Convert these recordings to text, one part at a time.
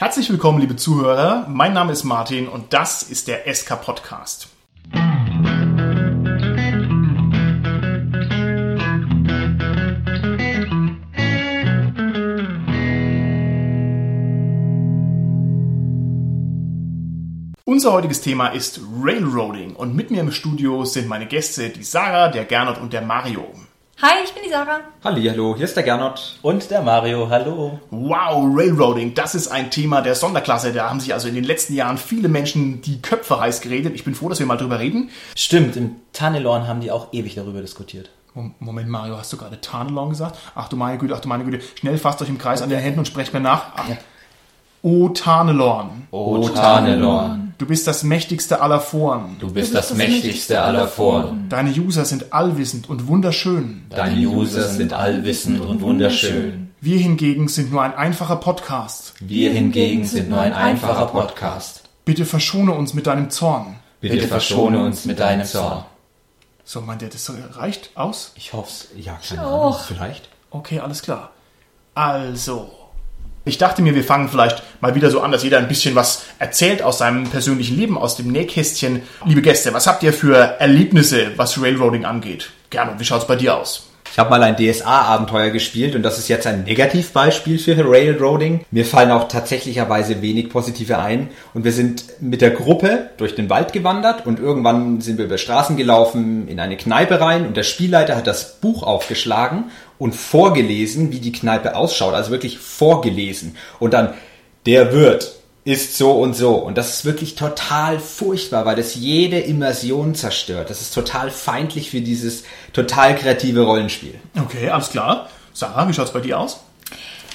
Herzlich willkommen, liebe Zuhörer. Mein Name ist Martin und das ist der SK Podcast. Unser heutiges Thema ist Railroading und mit mir im Studio sind meine Gäste, die Sarah, der Gernot und der Mario. Hi, ich bin die Sarah. Hallo, hier ist der Gernot. Und der Mario, hallo. Wow, Railroading, das ist ein Thema der Sonderklasse. Da haben sich also in den letzten Jahren viele Menschen die Köpfe heiß geredet. Ich bin froh, dass wir mal drüber reden. Stimmt, im Tannelorn haben die auch ewig darüber diskutiert. Moment, Mario, hast du gerade Tarnelon gesagt? Ach du meine Güte, ach du meine Güte. Schnell fasst euch im Kreis an den Händen und sprecht mir nach. Ach. O Tarnelorn. O Tarnelorn. Du bist das mächtigste aller Foren. Du bist das mächtigste aller Foren. Deine User sind allwissend und wunderschön. Deine User sind allwissend und wunderschön. Wir hingegen sind nur ein einfacher Podcast. Wir hingegen sind nur ein einfacher Podcast. Bitte verschone uns mit deinem Zorn. Bitte verschone uns mit deinem Zorn. So, meint ihr, das reicht aus? Ich hoff's. Ja, keine auch. Ahnung, vielleicht. Okay, alles klar. Also, ich dachte mir, wir fangen vielleicht mal wieder so an, dass jeder ein bisschen was erzählt aus seinem persönlichen Leben, aus dem Nähkästchen. Liebe Gäste, was habt ihr für Erlebnisse, was Railroading angeht? Gerne, wie schaut's bei dir aus? Ich habe mal ein DSA-Abenteuer gespielt und das ist jetzt ein Negativbeispiel für Railroading. Mir fallen auch tatsächlicherweise wenig positive ein und wir sind mit der Gruppe durch den Wald gewandert und irgendwann sind wir über Straßen gelaufen in eine Kneipe rein und der Spielleiter hat das Buch aufgeschlagen und vorgelesen, wie die Kneipe ausschaut, also wirklich vorgelesen und dann der Wirt ist so und so. Und das ist wirklich total furchtbar, weil das jede Immersion zerstört. Das ist total feindlich für dieses total kreative Rollenspiel. Okay, alles klar. Sarah, wie schaut's bei dir aus?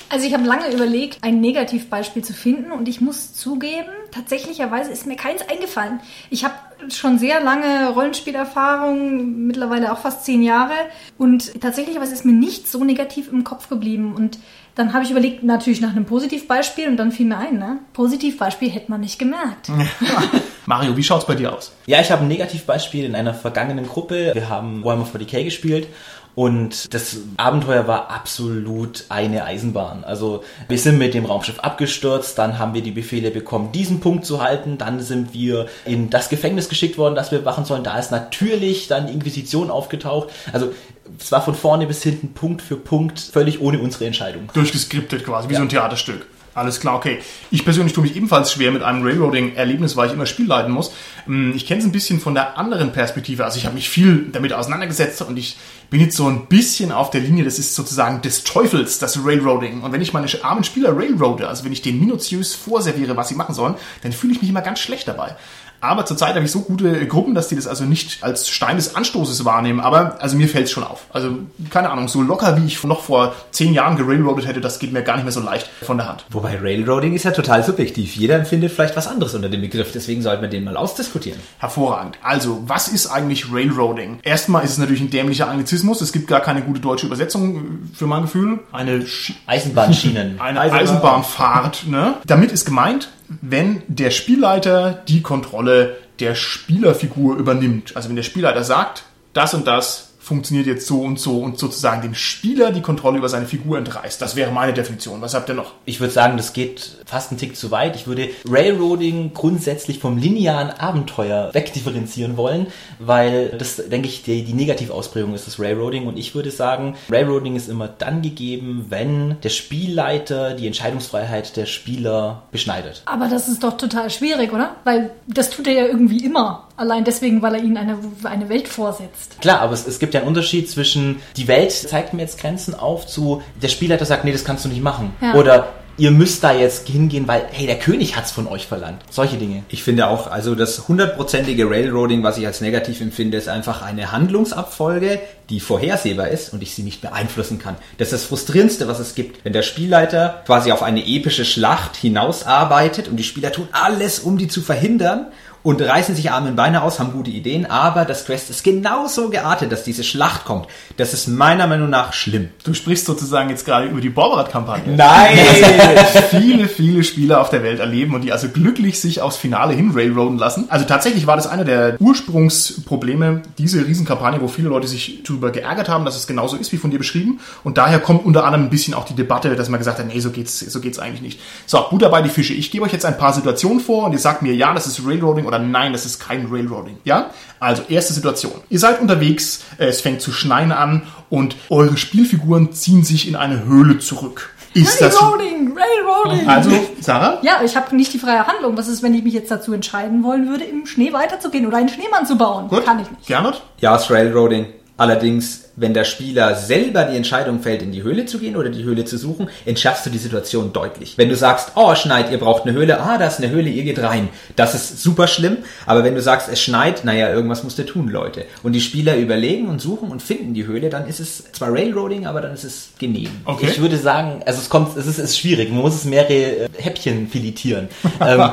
Also ich habe lange überlegt, ein Negativbeispiel zu finden und ich muss zugeben, tatsächlicherweise ist mir keins eingefallen. Ich habe schon sehr lange Rollenspielerfahrung, mittlerweile auch fast zehn Jahre und tatsächlicherweise ist mir nicht so negativ im Kopf geblieben und dann habe ich überlegt, natürlich nach einem Positivbeispiel und dann fiel mir ein, ne? Positivbeispiel hätte man nicht gemerkt. Mario, wie schaut's bei dir aus? Ja, ich habe ein Negativbeispiel in einer vergangenen Gruppe. Wir haben Warhammer 40k gespielt und das Abenteuer war absolut eine Eisenbahn. Also wir sind mit dem Raumschiff abgestürzt, dann haben wir die Befehle bekommen, diesen Punkt zu halten, dann sind wir in das Gefängnis geschickt worden, das wir wachen sollen. Da ist natürlich dann die Inquisition aufgetaucht. Also es war von vorne bis hinten Punkt für Punkt völlig ohne unsere Entscheidung. Durchgeskriptet quasi, wie Ja. so ein Theaterstück. Alles klar, okay. Ich persönlich tue mich ebenfalls schwer mit einem Railroading-Erlebnis, weil ich immer Spiel leiten muss. Hm, Ich kenne es ein bisschen von der anderen Perspektive. Also ich habe mich viel damit auseinandergesetzt und ich bin jetzt so ein bisschen auf der Linie, das ist sozusagen des Teufels, das Railroading. Und wenn ich meine armen Spieler railroade, also wenn ich denen minutiös vorserviere, was sie machen sollen, dann fühle ich mich immer ganz schlecht dabei. Aber zurzeit habe ich so gute Gruppen, dass die das also nicht als Stein des Anstoßes wahrnehmen. Aber also mir fällt es schon auf. Also keine Ahnung, so locker wie ich noch vor zehn Jahren gerailroadet hätte, das geht mir gar nicht mehr so leicht von der Hand. Wobei Railroading ist ja total subjektiv. Jeder empfindet vielleicht was anderes unter dem Begriff, deswegen sollte man den mal ausdiskutieren. Hervorragend. Also, was ist eigentlich Railroading? Erstmal ist es natürlich ein dämlicher Anglizismus. Es gibt gar keine gute deutsche Übersetzung äh, für mein Gefühl. Eine, Sch- Eisenbahnschienen. eine Eisenbahnfahrt. Ne? Damit ist gemeint, wenn der Spielleiter die Kontrolle der Spielerfigur übernimmt. Also wenn der Spielleiter sagt, das und das funktioniert jetzt so und so und sozusagen dem Spieler die Kontrolle über seine Figur entreißt. Das wäre meine Definition. Was habt ihr noch? Ich würde sagen, das geht fast einen Tick zu weit. Ich würde Railroading grundsätzlich vom linearen Abenteuer wegdifferenzieren wollen, weil das, denke ich, die, die Negativausprägung ist das Railroading. Und ich würde sagen, Railroading ist immer dann gegeben, wenn der Spielleiter die Entscheidungsfreiheit der Spieler beschneidet. Aber das ist doch total schwierig, oder? Weil das tut er ja irgendwie immer. Allein deswegen, weil er ihnen eine, eine Welt vorsetzt. Klar, aber es, es gibt ja einen Unterschied zwischen die Welt zeigt mir jetzt Grenzen auf zu der Spielleiter sagt, nee, das kannst du nicht machen. Ja. Oder ihr müsst da jetzt hingehen, weil, hey, der König hat's von euch verlangt. Solche Dinge. Ich finde auch, also das hundertprozentige Railroading, was ich als negativ empfinde, ist einfach eine Handlungsabfolge, die vorhersehbar ist und ich sie nicht beeinflussen kann. Das ist das Frustrierendste, was es gibt. Wenn der Spielleiter quasi auf eine epische Schlacht hinausarbeitet und die Spieler tun alles, um die zu verhindern und reißen sich Arme und Beine aus, haben gute Ideen, aber das Quest ist genauso geartet, dass diese Schlacht kommt. Das ist meiner Meinung nach schlimm. Du sprichst sozusagen jetzt gerade über die Borberat-Kampagne. Nein! viele, viele Spieler auf der Welt erleben und die also glücklich sich aufs Finale hin railroaden lassen. Also tatsächlich war das einer der Ursprungsprobleme, diese Riesenkampagne, wo viele Leute sich darüber geärgert haben, dass es genauso ist wie von dir beschrieben. Und daher kommt unter anderem ein bisschen auch die Debatte, dass man gesagt hat, nee, so geht's, so geht's eigentlich nicht. So, gut dabei die Fische. Ich gebe euch jetzt ein paar Situationen vor und ihr sagt mir, ja, das ist Railroading oder nein, das ist kein Railroading. Ja? Also, erste Situation. Ihr seid unterwegs, äh, es fängt zu schneien an und eure Spielfiguren ziehen sich in eine Höhle zurück. Ist das Railroading, Railroading. also, Sarah? Ja, ich habe nicht die freie Handlung. Was ist, wenn ich mich jetzt dazu entscheiden wollen würde, im Schnee weiterzugehen oder einen Schneemann zu bauen? Gut. Kann ich nicht. Gernot? Ja, ist Railroading. Allerdings, wenn der Spieler selber die Entscheidung fällt, in die Höhle zu gehen oder die Höhle zu suchen, entschärfst du die Situation deutlich. Wenn du sagst, oh, schneit, ihr braucht eine Höhle, ah, da ist eine Höhle, ihr geht rein. Das ist super schlimm. Aber wenn du sagst, es schneit, naja, irgendwas musst du tun, Leute. Und die Spieler überlegen und suchen und finden die Höhle, dann ist es zwar Railroading, aber dann ist es genehm. Okay. Ich würde sagen, also es kommt, es ist, es ist schwierig. Man muss es mehrere äh, Häppchen filetieren. ähm,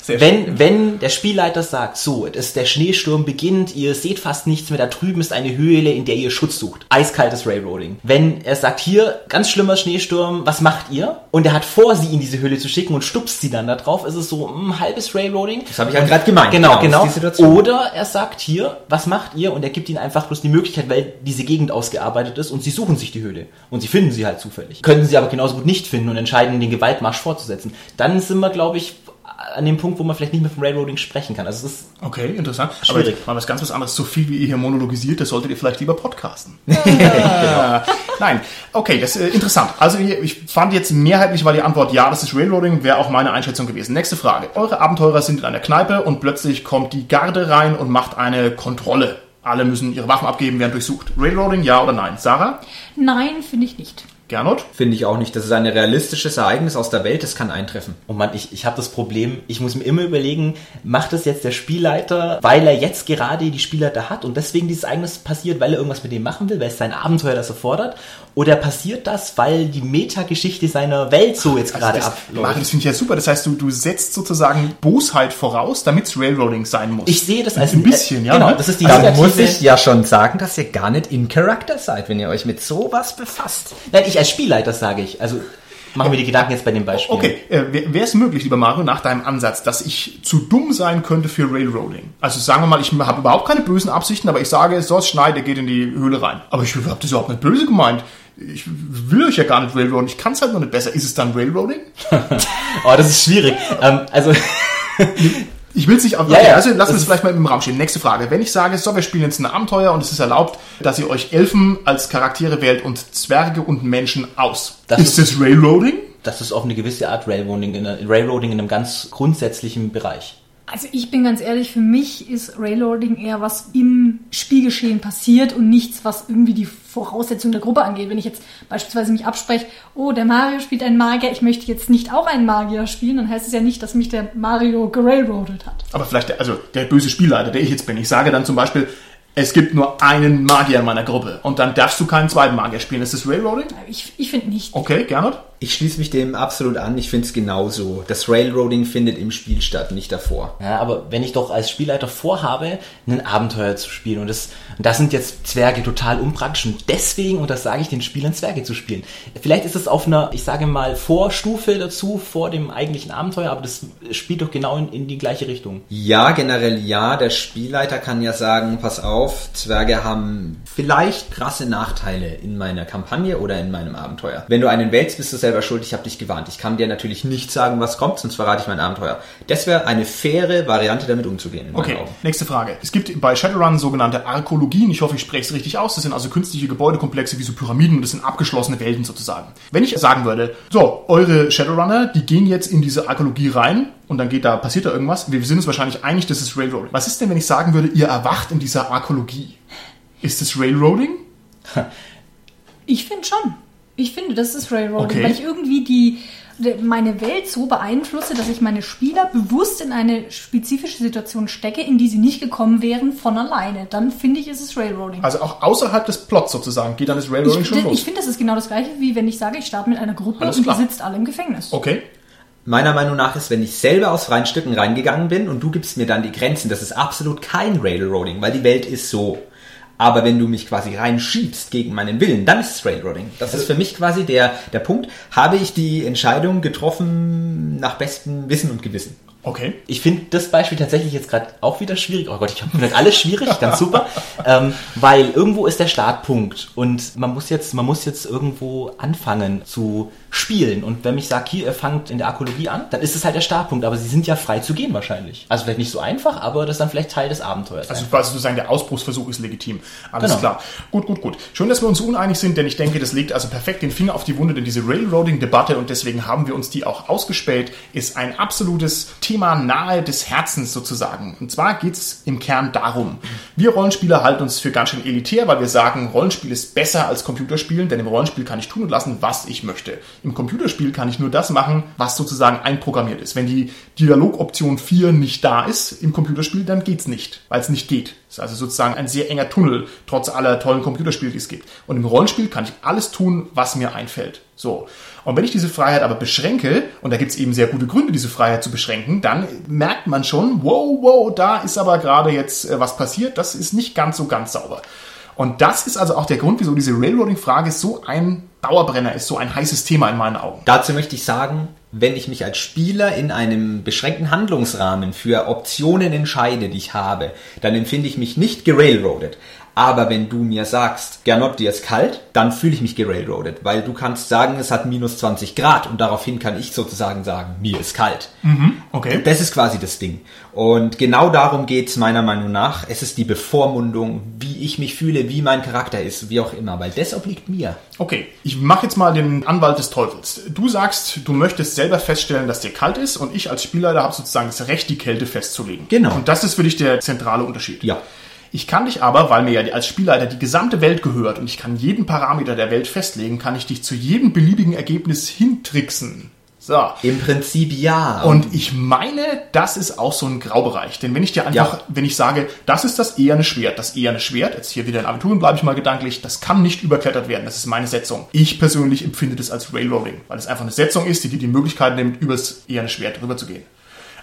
Sehr wenn, wenn der Spielleiter sagt, so, das, der Schneesturm beginnt, ihr seht fast nichts mehr, da drüben ist eine Höhle, in der ihr Schutz sucht. Eiskaltes Railroading. Wenn er sagt, hier, ganz schlimmer Schneesturm, was macht ihr? Und er hat vor, sie in diese Höhle zu schicken und stupst sie dann da drauf, ist es so ein halbes Railroading. Das habe ich ja gerade gemeint. Genau, genau. Situation. Oder er sagt hier, was macht ihr? Und er gibt ihnen einfach bloß die Möglichkeit, weil diese Gegend ausgearbeitet ist und sie suchen sich die Höhle. Und sie finden sie halt zufällig. Können sie aber genauso gut nicht finden und entscheiden, den Gewaltmarsch fortzusetzen. Dann sind wir, glaube ich, an dem Punkt, wo man vielleicht nicht mehr vom Railroading sprechen kann. Also es ist Okay, interessant. Schwierig. Aber mal was ganz was anderes. So viel wie ihr hier monologisiert, das solltet ihr vielleicht lieber podcasten. Genau. Nein, okay, das ist äh, interessant. Also ich fand jetzt mehrheitlich war die Antwort ja, das ist Railroading, wäre auch meine Einschätzung gewesen. Nächste Frage. Eure Abenteurer sind in einer Kneipe und plötzlich kommt die Garde rein und macht eine Kontrolle. Alle müssen ihre Waffen abgeben, werden durchsucht. Railroading, ja oder nein? Sarah? Nein, finde ich nicht. Gernot? Finde ich auch nicht. Das ist ein realistisches Ereignis aus der Welt, das kann eintreffen. Oh Mann, ich, ich habe das Problem, ich muss mir immer überlegen, macht das jetzt der Spielleiter, weil er jetzt gerade die Spielleiter hat und deswegen dieses Ereignis passiert, weil er irgendwas mit dem machen will, weil es sein Abenteuer das erfordert? Oder passiert das, weil die Metageschichte seiner Welt so jetzt gerade das, abläuft? Das finde ich ja super. Das heißt, du, du setzt sozusagen Bosheit voraus, damit es Railroading sein muss. Ich sehe das als ein bisschen, ja. Genau, ne? das ist die Dann negative- muss ich ja schon sagen, dass ihr gar nicht in Charakter seid, wenn ihr euch mit sowas befasst. Nein, ich als Spielleiter sage ich. Also machen wir die Gedanken jetzt bei dem Beispiel. Okay, äh, wäre es möglich, lieber Mario, nach deinem Ansatz, dass ich zu dumm sein könnte für Railroading? Also sagen wir mal, ich habe überhaupt keine bösen Absichten, aber ich sage, es schneit, er geht in die Höhle rein. Aber ich habe das überhaupt nicht böse gemeint. Ich will euch ja gar nicht Railroaden, ich kann es halt noch nicht besser. Ist es dann Railroading? Oh, das ist schwierig. ähm, also Ich will es nicht, aber Ja, okay, ja. also lassen wir Das es vielleicht mal im Raum stehen. Nächste Frage. Wenn ich sage, so, wir spielen jetzt ein Abenteuer und es ist erlaubt, dass ihr euch Elfen als Charaktere wählt und Zwerge und Menschen aus. Das ist ist- das Railroading? das ist auf eine gewisse Art Railroading in, Railroading in einem ganz grundsätzlichen Bereich. Also ich bin ganz ehrlich, für mich ist Railroading eher was im Spielgeschehen passiert und nichts, was irgendwie die Voraussetzungen der Gruppe angeht. Wenn ich jetzt beispielsweise mich abspreche, oh, der Mario spielt einen Magier, ich möchte jetzt nicht auch einen Magier spielen, dann heißt es ja nicht, dass mich der Mario gerailroadet hat. Aber vielleicht, der, also der böse Spielleiter, der ich jetzt bin. Ich sage dann zum Beispiel, es gibt nur einen Magier in meiner Gruppe und dann darfst du keinen zweiten Magier spielen. Ist das Railroading? Ich, ich finde nicht. Okay, Gernot? Ich schließe mich dem absolut an. Ich finde es genauso. Das Railroading findet im Spiel statt, nicht davor. Ja, aber wenn ich doch als Spielleiter vorhabe, ein Abenteuer zu spielen und das, und das sind jetzt Zwerge total unpraktisch und deswegen, und das sage ich den Spielern, Zwerge zu spielen. Vielleicht ist es auf einer, ich sage mal, Vorstufe dazu, vor dem eigentlichen Abenteuer, aber das spielt doch genau in, in die gleiche Richtung. Ja, generell ja. Der Spielleiter kann ja sagen, pass auf, Zwerge haben vielleicht krasse Nachteile in meiner Kampagne oder in meinem Abenteuer. Wenn du einen wählst, bist du selber schuld, ich habe dich gewarnt. Ich kann dir natürlich nicht sagen, was kommt, sonst verrate ich mein Abenteuer. Das wäre eine faire Variante, damit umzugehen. Okay, Augen. nächste Frage. Es gibt bei Shadowrun sogenannte Arkologien. Ich hoffe, ich spreche es richtig aus. Das sind also künstliche Gebäudekomplexe wie so Pyramiden und das sind abgeschlossene Welten sozusagen. Wenn ich sagen würde, so, eure Shadowrunner, die gehen jetzt in diese Arkologie rein und dann geht da, passiert da irgendwas. Wir sind uns wahrscheinlich einig, das ist Railroading. Was ist denn, wenn ich sagen würde, ihr erwacht in dieser Arkologie? Ist das Railroading? Ich finde schon. Ich finde, das ist Railroading, Okay. weil ich irgendwie die meine Welt so beeinflusse, dass ich meine Spieler bewusst in eine spezifische Situation stecke, in die sie nicht gekommen wären von alleine. Dann finde ich, ist es Railroading. Also auch außerhalb des Plots sozusagen geht dann das Railroading Ich, schon ich los. finde, das ist genau das gleiche, wie wenn ich sage, ich starte mit einer Gruppe Alles und klar. die sitzt alle im Gefängnis. Okay. meiner Meinung nach ist, wenn ich selber aus freien Stücken reingegangen bin und du gibst mir dann die Grenzen, das ist absolut kein Railroading, weil die Welt ist so. Aber wenn du mich quasi reinschiebst gegen meinen Willen, dann ist es Railroading. Das ist für mich quasi der, der Punkt. Habe ich die Entscheidung getroffen nach bestem Wissen und Gewissen? Okay. Ich finde das Beispiel tatsächlich jetzt gerade auch wieder schwierig. Oh Gott, ich finde alles schwierig, ganz super. ähm, weil irgendwo ist der Startpunkt und man muss jetzt, man muss jetzt irgendwo anfangen zu spielen. Und wenn mich sagt, hier, ihr fangt in der Arkologie an, dann ist es halt der Startpunkt. Aber sie sind ja frei zu gehen wahrscheinlich. Also vielleicht nicht so einfach, aber das ist dann vielleicht Teil des Abenteuers. Also quasi sozusagen der Ausbruchsversuch ist legitim. Alles genau. klar. Gut, gut, gut. Schön, dass wir uns uneinig sind, denn ich denke, das legt also perfekt den Finger auf die Wunde, denn diese Railroading-Debatte, und deswegen haben wir uns die auch ausgespäht, ist ein absolutes Thema nahe des Herzens sozusagen. Und zwar geht es im Kern darum, wir Rollenspieler halten uns für ganz schön elitär, weil wir sagen, Rollenspiel ist besser als Computerspielen, denn im Rollenspiel kann ich tun und lassen, was ich möchte. Im Computerspiel kann ich nur das machen, was sozusagen einprogrammiert ist. Wenn die Dialogoption 4 nicht da ist im Computerspiel, dann geht's nicht, weil es nicht geht. Ist also sozusagen ein sehr enger Tunnel, trotz aller tollen Computerspiele, die es gibt. Und im Rollenspiel kann ich alles tun, was mir einfällt. So. Und wenn ich diese Freiheit aber beschränke, und da gibt es eben sehr gute Gründe, diese Freiheit zu beschränken, dann merkt man schon, wow, wow, da ist aber gerade jetzt äh, was passiert, das ist nicht ganz so ganz sauber. Und das ist also auch der Grund, wieso diese Railroading-Frage so ein Dauerbrenner ist, so ein heißes Thema in meinen Augen. Dazu möchte ich sagen, wenn ich mich als Spieler in einem beschränkten Handlungsrahmen für Optionen entscheide, die ich habe, dann empfinde ich mich nicht gerailroadet. Aber wenn du mir sagst, Gernot, dir ist kalt, dann fühle ich mich gerailroadet, weil du kannst sagen, es hat minus 20 Grad und daraufhin kann ich sozusagen sagen, mir ist kalt. Mhm, okay. Das ist quasi das Ding. Und genau darum geht's meiner Meinung nach. Es ist die Bevormundung, wie ich mich fühle, wie mein Charakter ist, wie auch immer, weil das obliegt mir. Okay, ich mache jetzt mal den Anwalt des Teufels. Du sagst, du möchtest selber feststellen, dass dir kalt ist und ich als Spielleiter habe sozusagen das Recht, die Kälte festzulegen. Genau. Und das ist für dich der zentrale Unterschied. Ja. Ich kann dich aber, weil mir ja als Spielleiter die gesamte Welt gehört und ich kann jeden Parameter der Welt festlegen, kann ich dich zu jedem beliebigen Ergebnis hintricksen. So. Im Prinzip ja. Und ich meine, das ist auch so ein Graubereich. Denn wenn ich dir einfach, ja. wenn ich sage, das ist das eherne Schwert, das eherne Schwert, jetzt hier wieder in Aventuren bleibe ich mal gedanklich, das kann nicht überklettert werden, das ist meine Setzung. Ich persönlich empfinde das als Railroading, weil es einfach eine Setzung ist, die dir die Möglichkeit nimmt, übers eherne Schwert drüber zu gehen.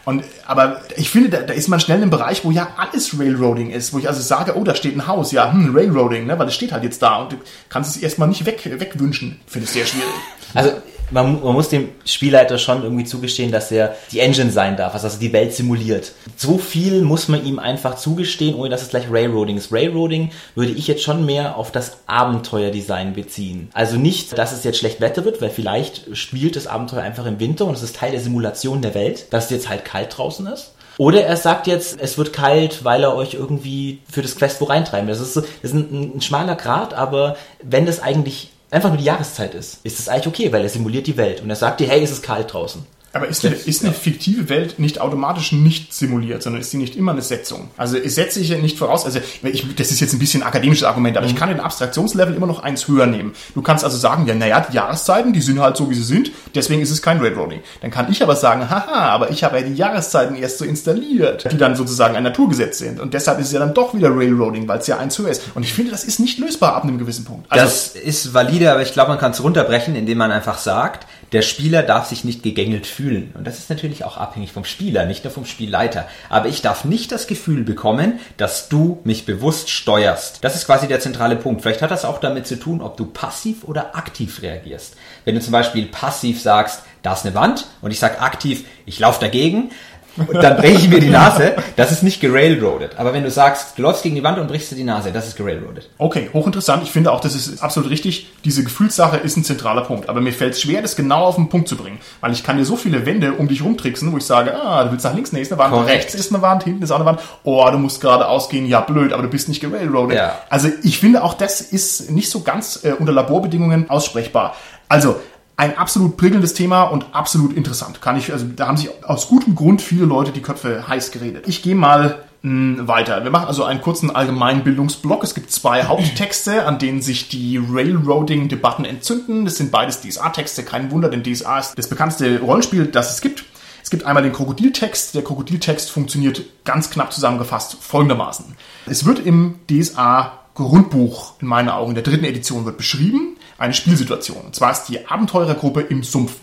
Und, aber ich finde, da, da ist man schnell in einem Bereich, wo ja alles Railroading ist, wo ich also sage, oh, da steht ein Haus, ja, hm, Railroading, ne, weil es steht halt jetzt da und du kannst es erstmal nicht weg, wegwünschen. Finde ich sehr schwierig. Also man, man, muss dem Spielleiter schon irgendwie zugestehen, dass er die Engine sein darf, also die Welt simuliert. So viel muss man ihm einfach zugestehen, ohne dass es gleich Railroading ist. Railroading würde ich jetzt schon mehr auf das Abenteuerdesign beziehen. Also nicht, dass es jetzt schlecht Wetter wird, weil vielleicht spielt das Abenteuer einfach im Winter und es ist Teil der Simulation der Welt, dass es jetzt halt kalt draußen ist. Oder er sagt jetzt, es wird kalt, weil er euch irgendwie für das Quest wo reintreiben will. Das ist, das ist ein, ein schmaler Grad, aber wenn das eigentlich einfach nur die Jahreszeit ist, ist es eigentlich okay, weil er simuliert die Welt und er sagt dir, hey, es ist kalt draußen. Aber ist eine, ist eine fiktive Welt nicht automatisch nicht simuliert, sondern ist sie nicht immer eine Setzung? Also setze ich ja nicht voraus, also ich, das ist jetzt ein bisschen ein akademisches Argument, aber mhm. ich kann den Abstraktionslevel immer noch eins höher nehmen. Du kannst also sagen, ja, naja, die Jahreszeiten, die sind halt so, wie sie sind, deswegen ist es kein Railroading. Dann kann ich aber sagen, haha, aber ich habe ja die Jahreszeiten erst so installiert, die dann sozusagen ein Naturgesetz sind. Und deshalb ist es ja dann doch wieder Railroading, weil es ja eins höher ist. Und ich finde, das ist nicht lösbar ab einem gewissen Punkt. Also, das ist valide, aber ich glaube, man kann es runterbrechen, indem man einfach sagt, der Spieler darf sich nicht gegängelt fühlen. Und das ist natürlich auch abhängig vom Spieler, nicht nur vom Spielleiter. Aber ich darf nicht das Gefühl bekommen, dass du mich bewusst steuerst. Das ist quasi der zentrale Punkt. Vielleicht hat das auch damit zu tun, ob du passiv oder aktiv reagierst. Wenn du zum Beispiel passiv sagst, da ist eine Wand und ich sage aktiv, ich laufe dagegen, und dann breche ich mir die Nase, das ist nicht gerailroadet. Aber wenn du sagst, du läufst gegen die Wand und brichst dir die Nase, das ist gerailroadet. Okay, hochinteressant. Ich finde auch, das ist absolut richtig. Diese Gefühlssache ist ein zentraler Punkt. Aber mir fällt es schwer, das genau auf den Punkt zu bringen. Weil ich kann dir so viele Wände um dich rumtricksen, wo ich sage, ah, du willst nach links, nee, ist eine Wand, Korrekt. rechts ist eine Wand, hinten ist auch eine Wand. Oh, du musst gerade ausgehen, ja blöd, aber du bist nicht gerailroadet. Ja. Also ich finde auch, das ist nicht so ganz äh, unter Laborbedingungen aussprechbar. Also, ein absolut prickelndes Thema und absolut interessant. Kann ich, also da haben sich aus gutem Grund viele Leute die Köpfe heiß geredet. Ich gehe mal hm, weiter. Wir machen also einen kurzen Allgemeinbildungsblock. Es gibt zwei Haupttexte, an denen sich die Railroading-Debatten entzünden. Das sind beides DSA-Texte. Kein Wunder, denn DSA ist das bekannteste Rollenspiel, das es gibt. Es gibt einmal den Krokodiltext. Der Krokodiltext funktioniert ganz knapp zusammengefasst folgendermaßen. Es wird im DSA Grundbuch in meinen Augen der dritten Edition wird beschrieben, eine Spielsituation. Und zwar ist die Abenteurergruppe im Sumpf.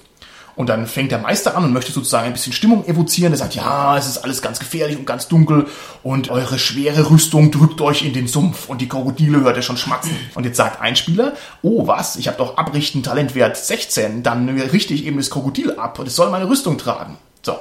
Und dann fängt der Meister an und möchte sozusagen ein bisschen Stimmung evozieren. Er sagt, ja, es ist alles ganz gefährlich und ganz dunkel und eure schwere Rüstung drückt euch in den Sumpf und die Krokodile hört ihr schon schmatzen. Und jetzt sagt ein Spieler, oh was, ich habe doch Abrichten Talentwert 16, dann richte ich eben das Krokodil ab und es soll meine Rüstung tragen. So.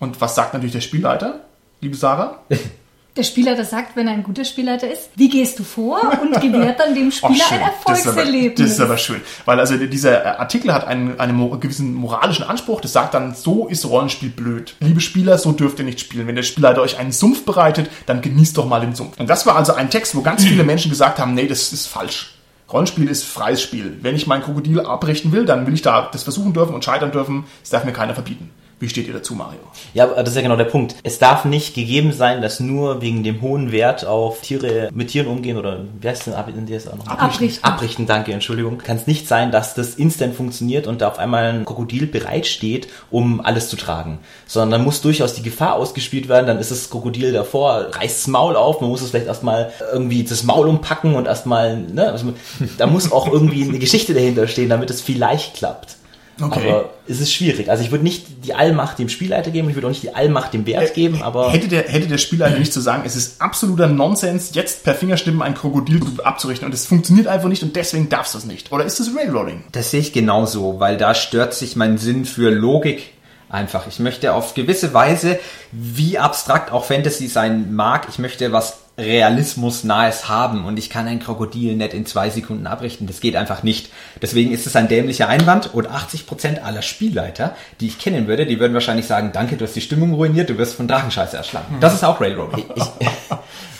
Und was sagt natürlich der Spielleiter, liebe Sarah? Der Spielleiter sagt, wenn er ein guter Spielleiter ist, wie gehst du vor und gewährt dann dem Spieler Oh, ein Erfolgserlebnis. Das ist, aber, das ist aber schön. Weil also dieser Artikel hat einen, einen gewissen moralischen Anspruch. Das sagt dann, so ist Rollenspiel blöd. Liebe Spieler, so dürft ihr nicht spielen. Wenn der Spielleiter euch einen Sumpf bereitet, dann genießt doch mal den Sumpf. Und das war also ein Text, wo ganz viele Menschen gesagt haben, nee, das ist falsch. Rollenspiel ist freies Spiel. Wenn ich mein Krokodil abrichten will, dann will ich da das versuchen dürfen und scheitern dürfen. Das darf mir keiner verbieten. Wie steht ihr dazu, Mario? Ja, aber das ist ja genau der Punkt. Es darf nicht gegeben sein, dass nur wegen dem hohen Wert auf Tiere mit Tieren umgehen oder wie heißt denn ab- in der ist auch noch? Abrichten. Abrichten, danke, Entschuldigung. Kann es nicht sein, dass das instant funktioniert und da auf einmal ein Krokodil bereitsteht, um alles zu tragen. Sondern dann muss durchaus die Gefahr ausgespielt werden, dann ist das Krokodil davor, reißt das Maul auf, man muss es vielleicht erstmal irgendwie das Maul umpacken und erstmal, ne, also, da muss auch irgendwie eine Geschichte dahinter stehen, damit es vielleicht klappt. Okay. Aber es ist schwierig. Also ich würde nicht die Allmacht dem Spielleiter geben, ich würde auch nicht die Allmacht dem Wert geben, aber Hätte der, hätte der Spielleiter nicht zu sagen, es ist absoluter Nonsens, jetzt per Fingerstimmen ein Krokodil abzurichten und es funktioniert einfach nicht und deswegen darfst du es nicht. Oder ist das Railroading? Das sehe ich genauso, weil da stört sich mein Sinn für Logik einfach. Ich möchte auf gewisse Weise, wie abstrakt auch Fantasy sein mag, ich möchte was Realismus nahes haben und ich kann ein Krokodil nicht in zwei Sekunden abrichten. Das geht einfach nicht. Deswegen ist es ein dämlicher Einwand und 80% aller Spielleiter, die ich kennen würde, die würden wahrscheinlich sagen, danke, du hast die Stimmung ruiniert, du wirst von Drachenscheiße erschlagen. Das ist auch Railroad. ich,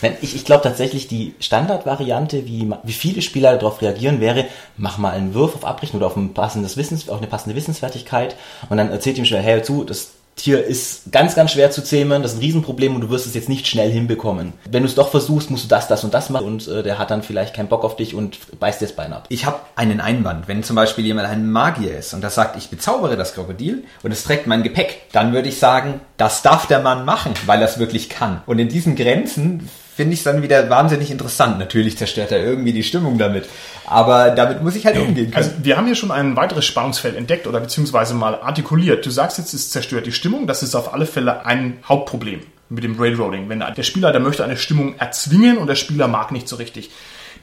wenn ich, ich glaube tatsächlich, die Standardvariante, wie, wie viele Spieler darauf reagieren, wäre, mach mal einen Wurf auf Abrichten oder auf ein passendes Wissens, auf eine passende Wissensfertigkeit und dann erzählt ihm schnell, hey, hör zu, das Tier ist ganz, ganz schwer zu zähmen, das ist ein Riesenproblem und du wirst es jetzt nicht schnell hinbekommen. Wenn du es doch versuchst, musst du das, das und das machen und äh, der hat dann vielleicht keinen Bock auf dich und beißt dir das Bein ab. Ich habe einen Einwand. Wenn zum Beispiel jemand ein Magier ist und das sagt, ich bezaubere das Krokodil und es trägt mein Gepäck, dann würde ich sagen, das darf der Mann machen, weil er es wirklich kann. Und in diesen Grenzen finde ich es dann wieder wahnsinnig interessant. Natürlich zerstört er irgendwie die Stimmung damit, aber damit muss ich halt umgehen können. Also wir haben hier schon ein weiteres Spannungsfeld entdeckt oder beziehungsweise mal artikuliert. Du sagst jetzt, es zerstört die Stimmung. Das ist auf alle Fälle ein Hauptproblem mit dem Railroading. Wenn der Spieler, der möchte eine Stimmung erzwingen und der Spieler mag nicht so richtig.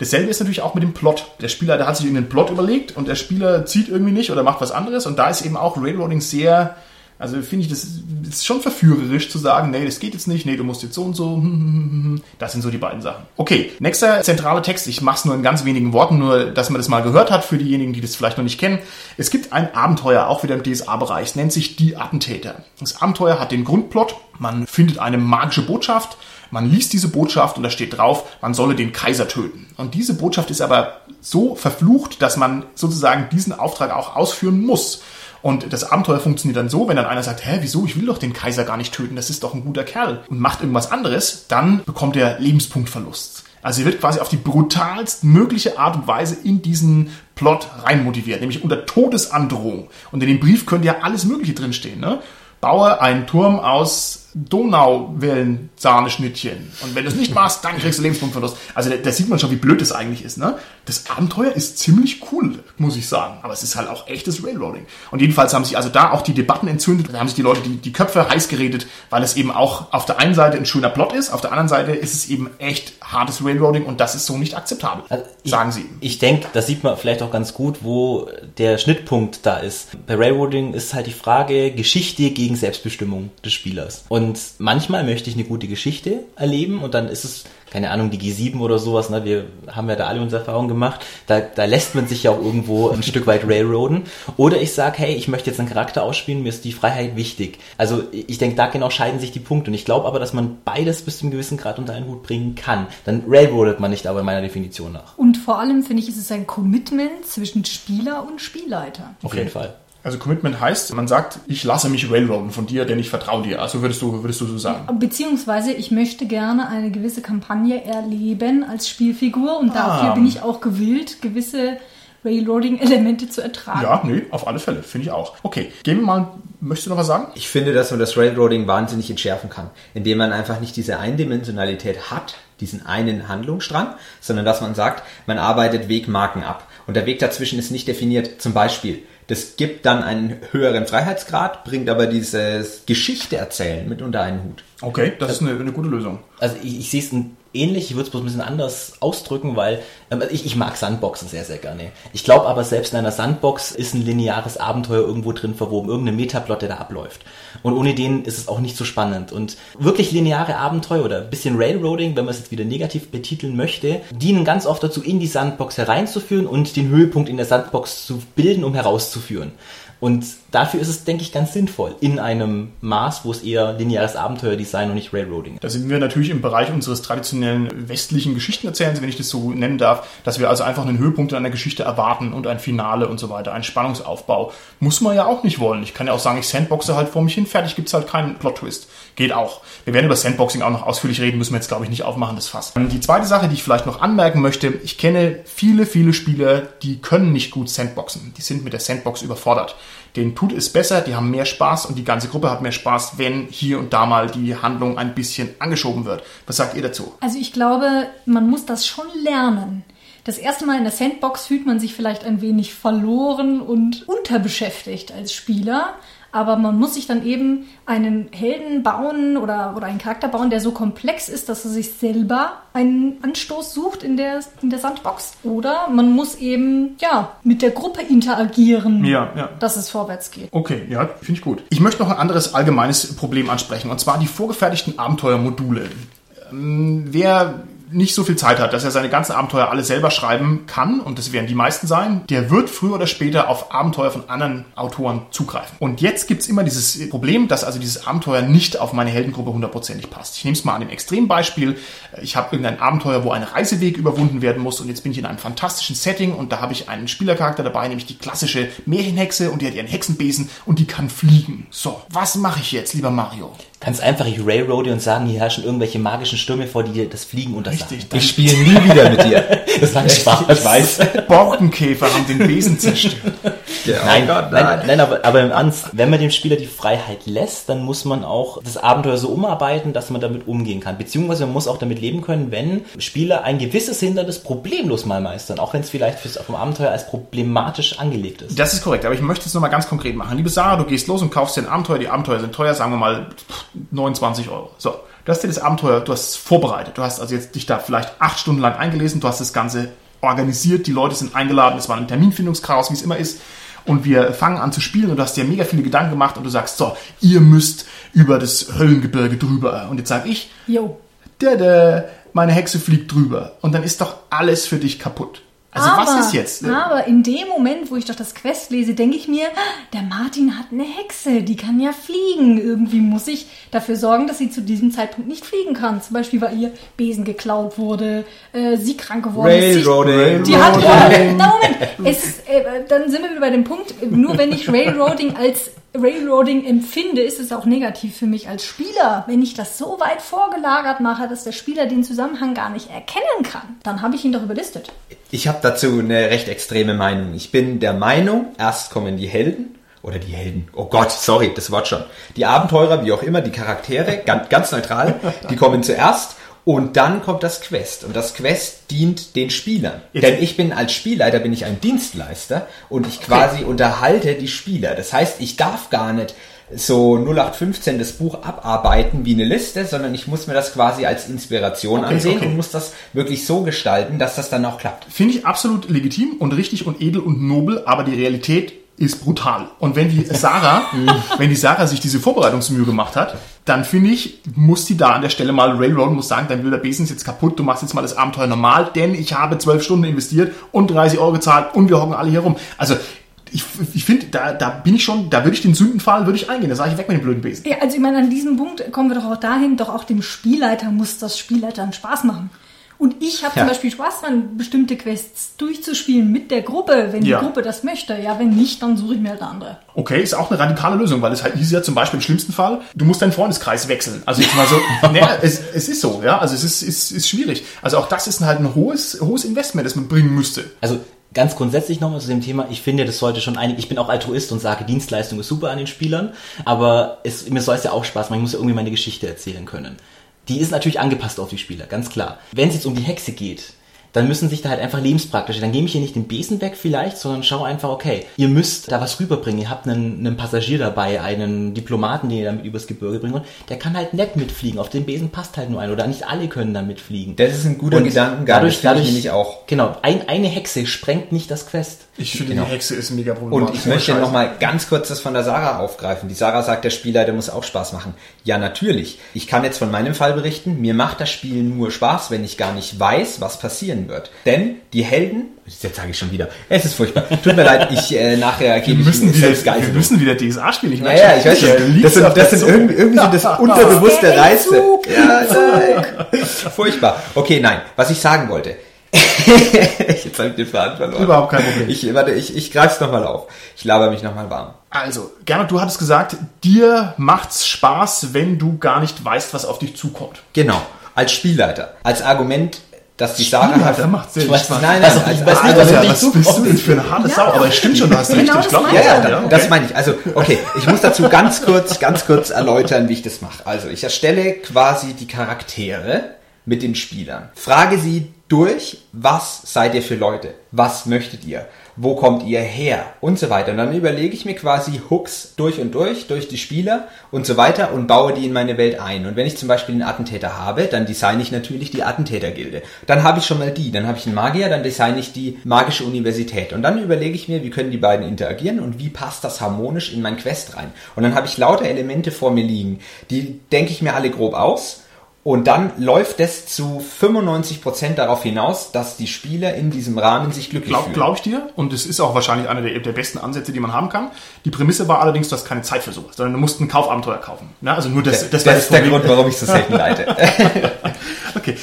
Dasselbe ist natürlich auch mit dem Plot. Der Spieler, der hat sich irgendeinen Plot überlegt und der Spieler zieht irgendwie nicht oder macht was anderes und da ist eben auch Railroading sehr, also finde ich, das ist schon verführerisch zu sagen, nee, das geht jetzt nicht, nee, du musst jetzt so und so. hm, hm, hm. Das sind so die beiden Sachen. Okay, nächster zentraler Text. Ich mache es nur in ganz wenigen Worten, nur dass man das mal gehört hat für diejenigen, die das vielleicht noch nicht kennen. Es gibt ein Abenteuer, auch wieder im DSA-Bereich, es nennt sich Die Attentäter. Das Abenteuer hat den Grundplot, man findet eine magische Botschaft, man liest diese Botschaft und da steht drauf, man solle den Kaiser töten. Und diese Botschaft ist aber so verflucht, dass man sozusagen diesen Auftrag auch ausführen muss. Und das Abenteuer funktioniert dann so, wenn dann einer sagt, hä, wieso, ich will doch den Kaiser gar nicht töten, das ist doch ein guter Kerl und macht irgendwas anderes, dann bekommt er Lebenspunktverlust. Also er wird quasi auf die brutalst mögliche Art und Weise in diesen Plot reinmotiviert, nämlich unter Todesandrohung. Und in dem Brief könnte ja alles Mögliche drinstehen. Ne? Baue einen Turm aus Donauwellen-Sahneschnittchen. Und wenn du es nicht machst, dann kriegst du Lebenspunktverlust. Also da, da sieht man schon, wie blöd das eigentlich ist. Ne? Das Abenteuer ist ziemlich cool, muss ich sagen. Aber es ist halt auch echtes Railroading. Und jedenfalls haben sich also da auch die Debatten entzündet. Da haben sich die Leute die, die Köpfe heiß geredet, weil es eben auch auf der einen Seite ein schöner Plot ist, auf der anderen Seite ist es eben echt hartes Railroading und das ist so nicht akzeptabel, Also ich, sagen sie. Ich denke, das sieht man vielleicht auch ganz gut, wo der Schnittpunkt da ist. Bei Railroading ist halt die Frage Geschichte gegen Selbstbestimmung des Spielers. Und manchmal möchte ich eine gute Geschichte erleben und dann ist es, keine Ahnung, die G7 oder sowas, ne? wir haben ja da alle unsere Erfahrungen gemacht, da, da lässt man sich ja auch irgendwo ein Stück weit railroaden. Oder ich sage, hey, ich möchte jetzt einen Charakter ausspielen, mir ist die Freiheit wichtig. Also ich denke, da genau scheiden sich die Punkte. Und ich glaube aber, dass man beides bis zu einem gewissen Grad unter einen Hut bringen kann. Dann railroadet man nicht aber in meiner Definition nach. Und vor allem finde ich, ist es ein Commitment zwischen Spieler und Spielleiter. Auf jeden Fall. Also Commitment heißt, man sagt, ich lasse mich railroaden von dir, denn ich vertraue dir. Also würdest du, würdest du so sagen. Beziehungsweise ich möchte gerne eine gewisse Kampagne erleben als Spielfigur und dafür Ah. bin ich auch gewillt, gewisse Railroading-Elemente zu ertragen. Ja, nee, auf alle Fälle, finde ich auch. Okay, gehen wir mal, möchtest du noch was sagen? Ich finde, dass man das Railroading wahnsinnig entschärfen kann, indem man einfach nicht diese Eindimensionalität hat, diesen einen Handlungsstrang, sondern dass man sagt, man arbeitet Wegmarken ab. Und der Weg dazwischen ist nicht definiert. Zum Beispiel, Das gibt dann einen höheren Freiheitsgrad, bringt aber dieses Geschichte erzählen mit unter einen Hut. Okay, das ist eine, eine gute Lösung. Also ich, ich sehe es ein ähnlich, ich würde es bloß ein bisschen anders ausdrücken, weil ähm, ich, ich mag Sandboxen sehr, sehr gerne. Ich glaube aber, selbst in einer Sandbox ist ein lineares Abenteuer irgendwo drin verwoben, irgendein Metaplot, der da abläuft. Und ohne den ist es auch nicht so spannend. Und wirklich lineare Abenteuer oder ein bisschen Railroading, wenn man es jetzt wieder negativ betiteln möchte, dienen ganz oft dazu, in die Sandbox hereinzuführen und den Höhepunkt in der Sandbox zu bilden, um herauszuführen. Und dafür ist es, denke ich, ganz sinnvoll in einem Maß, wo es eher lineares Abenteuerdesign und nicht Railroading ist. Da sind wir natürlich im Bereich unseres traditionellen westlichen Geschichtenerzählens, wenn ich das so nennen darf, dass wir also einfach einen Höhepunkt in einer Geschichte erwarten und ein Finale und so weiter, einen Spannungsaufbau. Muss man ja auch nicht wollen. Ich kann ja auch sagen, ich sandboxe halt vor mich hin, fertig gibt's halt keinen Plot-Twist. Geht auch. Wir werden über Sandboxing auch noch ausführlich reden, müssen wir jetzt, glaube ich, nicht aufmachen, das Fass. Die zweite Sache, die ich vielleicht noch anmerken möchte, ich kenne viele, viele Spieler, die können nicht gut Sandboxen. Die sind mit der Sandbox überfordert denen tut es besser, die haben mehr Spaß und die ganze Gruppe hat mehr Spaß, wenn hier und da mal die Handlung ein bisschen angeschoben wird. Was sagt ihr dazu? Also ich glaube, man muss das schon lernen. Das erste Mal in der Sandbox fühlt man sich vielleicht ein wenig verloren und unterbeschäftigt als Spieler aber man muss sich dann eben einen Helden bauen oder, oder einen Charakter bauen, der so komplex ist, dass er sich selber einen Anstoß sucht in der, in der Sandbox. Oder man muss eben, ja, mit der Gruppe interagieren, ja, ja. dass es vorwärts geht. Okay, ja, finde ich gut. Ich möchte noch ein anderes allgemeines Problem ansprechen, und zwar die vorgefertigten Abenteuermodule. Ähm, wer nicht so viel Zeit hat, dass er seine ganzen Abenteuer alle selber schreiben kann, und das werden die meisten sein, der wird früher oder später auf Abenteuer von anderen Autoren zugreifen. Und jetzt gibt's immer dieses Problem, dass also dieses Abenteuer nicht auf meine Heldengruppe hundertprozentig passt. Ich nehme es mal an dem Extrembeispiel. Ich habe irgendein Abenteuer, wo ein Reiseweg überwunden werden muss und jetzt bin ich in einem fantastischen Setting und da habe ich einen Spielercharakter dabei, nämlich die klassische Märchenhexe und die hat ihren Hexenbesen und die kann fliegen. So, was mache ich jetzt, lieber Mario? Ganz einfach, ich railroade und sagen, hier herrschen irgendwelche magischen Stürme vor, die dir das Fliegen untersagen. Richtig. Ich spiele nie wieder mit dir. Das macht Spaß. Ich weiß. Borkenkäfer haben den Besen zerstört. Ja, nein, oh Gott, nein, nein, nein, aber, aber im Ernst, wenn man dem Spieler die Freiheit lässt, dann muss man auch das Abenteuer so umarbeiten, dass man damit umgehen kann. Beziehungsweise man muss auch damit leben können, wenn Spieler ein gewisses Hindernis problemlos mal meistern, auch wenn es vielleicht fürs auf dem Abenteuer als problematisch angelegt ist. Das ist korrekt, aber ich möchte es nochmal ganz konkret machen. Liebe Sarah, du gehst los und kaufst dir ein Abenteuer. Die Abenteuer sind teuer, sagen wir mal 29 Euro. So, du hast dir das Abenteuer, du hast es vorbereitet. Du hast also jetzt dich da vielleicht acht Stunden lang eingelesen, du hast das Ganze organisiert, die Leute sind eingeladen, es war ein Terminfindungschaos, wie es immer ist. Und wir fangen an zu spielen und du hast dir mega viele Gedanken gemacht und du sagst, so, ihr müsst über das Höllengebirge drüber. Und jetzt sag ich, Jo. da, meine Hexe fliegt drüber. Und dann ist doch alles für dich kaputt. Also aber, was ist jetzt? Aber in dem Moment, wo ich doch das Quest lese, denke ich mir, der Martin hat eine Hexe, die kann ja fliegen. Irgendwie muss ich dafür sorgen, dass sie zu diesem Zeitpunkt nicht fliegen kann. Zum Beispiel, weil ihr Besen geklaut wurde, äh, sie krank geworden ist. Railroading. Die hat ja, na Moment, es, äh, dann sind wir wieder bei dem Punkt, nur wenn ich Railroading als Railroading empfinde, ist es auch negativ für mich als Spieler. Wenn ich das so weit vorgelagert mache, dass der Spieler den Zusammenhang gar nicht erkennen kann, dann habe ich ihn doch überlistet. Ich habe dazu eine recht extreme Meinung. Ich bin der Meinung, erst kommen die Helden oder die Helden. Oh Gott, sorry, das Wort schon. Die Abenteurer, wie auch immer, die Charaktere, ganz, ganz neutral, die kommen zuerst und dann kommt das Quest. Und das Quest dient den Spielern. Jetzt- Denn ich bin als Spielleiter bin ich ein Dienstleister und ich quasi unterhalte die Spieler. Das heißt, ich darf gar nicht so 0815 das Buch abarbeiten wie eine Liste, sondern ich muss mir das quasi als Inspiration Okay, ansehen okay. und muss das wirklich so gestalten, dass das dann auch klappt. Finde ich absolut legitim und richtig und edel und nobel, aber die Realität ist brutal. Und wenn die Sarah, wenn die Sarah sich diese Vorbereitungsmühe gemacht hat, dann finde ich, muss die da an der Stelle mal railroaden, muss sagen, dein wilder Besen ist jetzt kaputt, du machst jetzt mal das Abenteuer normal, denn ich habe zwölf Stunden investiert und 30 Euro gezahlt und wir hocken alle hier rum. Also, ich, ich finde, da, da bin ich schon, da würde ich den Sündenfall, würde ich eingehen, da sage ich weg mit dem blöden Besen. Ja, also ich meine, an diesem Punkt kommen wir doch auch dahin, doch auch dem Spielleiter muss das Spielleitern Spaß machen. Und ich habe Ja. zum Beispiel Spaß daran, bestimmte Quests durchzuspielen mit der Gruppe, wenn Ja. die Gruppe das möchte. Ja, wenn nicht, dann suche ich mir halt eine andere. Okay, ist auch eine radikale Lösung, weil es halt hieß ja zum Beispiel im schlimmsten Fall, du musst deinen Freundeskreis wechseln. Also ich mal so, naja, es, es ist so, ja, also es ist, ist, ist schwierig. Also auch das ist halt ein hohes, hohes Investment, das man bringen müsste. Also ganz grundsätzlich nochmal zu dem Thema, ich finde, das sollte schon einig, ich bin auch Altruist und sage, Dienstleistung ist super an den Spielern, aber es, mir soll es ja auch Spaß machen, ich muss ja irgendwie meine Geschichte erzählen können. Die ist natürlich angepasst auf die Spieler, ganz klar. Wenn es jetzt um die Hexe geht, dann müssen sich da halt einfach lebenspraktisch. Dann gebe ich hier nicht den Besen weg vielleicht, sondern schau einfach, okay, ihr müsst da was rüberbringen. Ihr habt einen, einen Passagier dabei, einen Diplomaten, den ihr damit übers Gebirge bringen wollt. Der kann halt nett mitfliegen. Auf den Besen passt halt nur ein oder nicht alle können da mitfliegen. Das ist ein guter Und Gedankengang. dadurch, das finde dadurch ich auch. Genau, ein, eine Hexe sprengt nicht das Quest. Ich finde, Genau. die Hexe ist mega Und problematisch. ich möchte Scheiße. nochmal ganz kurz das von der Sarah aufgreifen. Die Sarah sagt, der Spielleiter muss auch Spaß machen. Ja, natürlich. Ich kann jetzt von meinem Fall berichten, mir macht das Spiel nur Spaß, wenn ich gar nicht weiß, was passieren wird. Denn die Helden, jetzt sage ich schon wieder, es ist furchtbar. Tut mir leid, ich äh, nachher wir gebe ich müssen, wieder, selbst wir Geiselung. müssen wieder DSA spielen. Ich Ja, merke ja, schon, ich weiß liebst Das sind, das sind irgendwie, irgendwie sind das unterbewusste Der Reize. Ja. Furchtbar. Okay, nein. Was ich sagen wollte. Jetzt habe ich den Faden verloren. Überhaupt kein Problem. Ich, warte, ich, ich greife es nochmal auf. Ich laber mich nochmal warm. Also, Gernot, du hattest gesagt, dir macht's Spaß, wenn du gar nicht weißt, was auf dich zukommt. Genau. Als Spielleiter. Als Argument, dass die Sarah hat. macht's sehr Ich weiß- Spaß. Nein, nein, Also, als, ich weiß nicht, was ja, auf dich was bist du denn für eine harte Ja. Sau? Aber es stimmt schon, du hast recht. Genau ich das glaube, meine Ja, ja, ich. da, ja, okay. das meine ich. Also, okay, ich muss dazu ganz kurz, ganz kurz erläutern, wie ich das mache. Also, ich erstelle quasi die Charaktere mit den Spielern. Frage sie durch, was seid ihr für Leute? Was möchtet ihr? Wo kommt ihr her? Und so weiter. Und dann überlege ich mir quasi Hooks durch und durch, durch die Spieler und so weiter und baue die in meine Welt ein. Und wenn ich zum Beispiel einen Attentäter habe, dann designe ich natürlich die Attentätergilde. Dann habe ich schon mal die. Dann habe ich einen Magier, dann designe ich die magische Universität. Und dann überlege ich mir, wie können die beiden interagieren und wie passt das harmonisch in mein Quest rein. Und dann habe ich lauter Elemente vor mir liegen. Die denke ich mir alle grob aus. Und dann läuft es zu 95% darauf hinaus, dass die Spieler in diesem Rahmen sich glücklich Glaub, fühlen. glaub ich dir. Und es ist auch wahrscheinlich einer der, der besten Ansätze, die man haben kann. Die Prämisse war allerdings, du hast keine Zeit für sowas, sondern du musst ein Kaufabenteuer kaufen. Ja, also nur das, das, war ist der. Grund, warum ich so selten leite. Okay.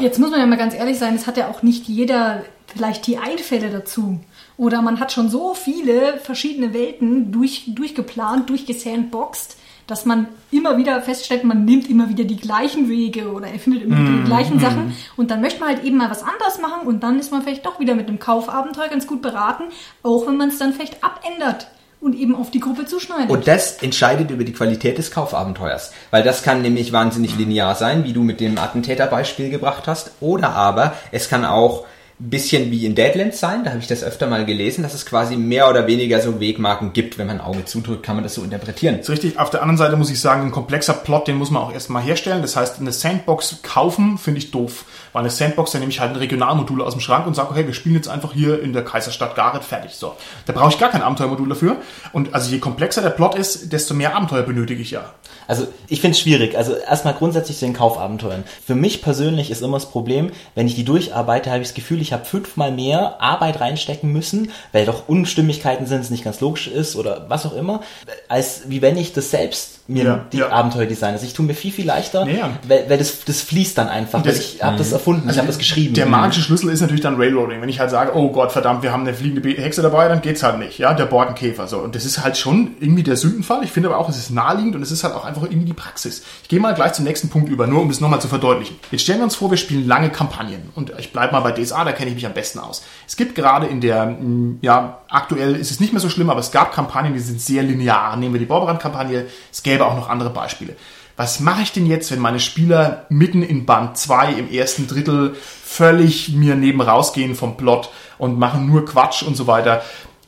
Jetzt muss man ja mal ganz ehrlich sein, es hat ja auch nicht jeder vielleicht die Einfälle dazu. Oder man hat schon so viele verschiedene Welten durch, durchgeplant, durchgesandboxt, dass man immer wieder feststellt, man nimmt immer wieder die gleichen Wege oder erfindet immer wieder die gleichen Sachen. Und dann möchte man halt eben mal was anderes machen und dann ist man vielleicht doch wieder mit einem Kaufabenteuer ganz gut beraten, auch wenn man es dann vielleicht abändert und eben auf die Gruppe zuschneidet. Und das entscheidet über die Qualität des Kaufabenteuers. Weil das kann nämlich wahnsinnig linear sein, wie du mit dem Attentäterbeispiel gebracht hast. Oder aber es kann auch bisschen wie in Deadlands sein, da habe ich das öfter mal gelesen, dass es quasi mehr oder weniger so Wegmarken gibt. Wenn man ein Auge zudrückt, kann man das so interpretieren. ist richtig. Auf der anderen Seite muss ich sagen, ein komplexer Plot, den muss man auch erstmal herstellen. Das heißt, eine Sandbox kaufen finde ich doof. Weil eine Sandbox, da nehme ich halt ein Regionalmodul aus dem Schrank und sage, okay, wir spielen jetzt einfach hier in der Kaiserstadt Gareth fertig. So. Da brauche ich gar kein Abenteuermodul dafür. Und also je komplexer der Plot ist, desto mehr Abenteuer benötige ich ja. Also ich finde es schwierig. Also erstmal grundsätzlich zu den Kaufabenteuern. Für mich persönlich ist immer das Problem, wenn ich die durcharbeite, habe ich das Gefühl, ich habe fünfmal mehr Arbeit reinstecken müssen, weil doch Unstimmigkeiten sind, es nicht ganz logisch ist oder was auch immer, als wie wenn ich das selbst mir Ja, die ja. Abenteuer designe. Also ich tue mir viel, viel leichter, Ja. weil, weil das, das fließt dann einfach. Das- weil ich habe das erfunden, ich habe das geschrieben. Der magische Schlüssel ist natürlich dann Railroading. Wenn ich halt sage, oh Gott, verdammt, wir haben eine fliegende Hexe dabei, dann geht's halt nicht. Ja, der Borkenkäfer. So. Und das ist halt schon irgendwie der Sündenfall. Ich finde aber auch, es ist naheliegend und es ist halt auch einfach irgendwie die Praxis. Ich gehe mal gleich zum nächsten Punkt über, nur um das nochmal zu verdeutlichen. Jetzt stellen wir uns vor, wir spielen lange Kampagnen. Und ich bleibe mal bei DSA, da kenne ich mich am besten aus. Es gibt gerade in der, mm, ja, aktuell ist es nicht mehr so schlimm, aber es gab Kampagnen, die sind sehr linear. Nehmen wir die Borberand-Kampagne. Es gäbe auch noch andere Beispiele. Was mache ich denn jetzt, wenn meine Spieler mitten in Band 2 im ersten Drittel völlig mir neben rausgehen vom Plot und machen nur Quatsch und so weiter?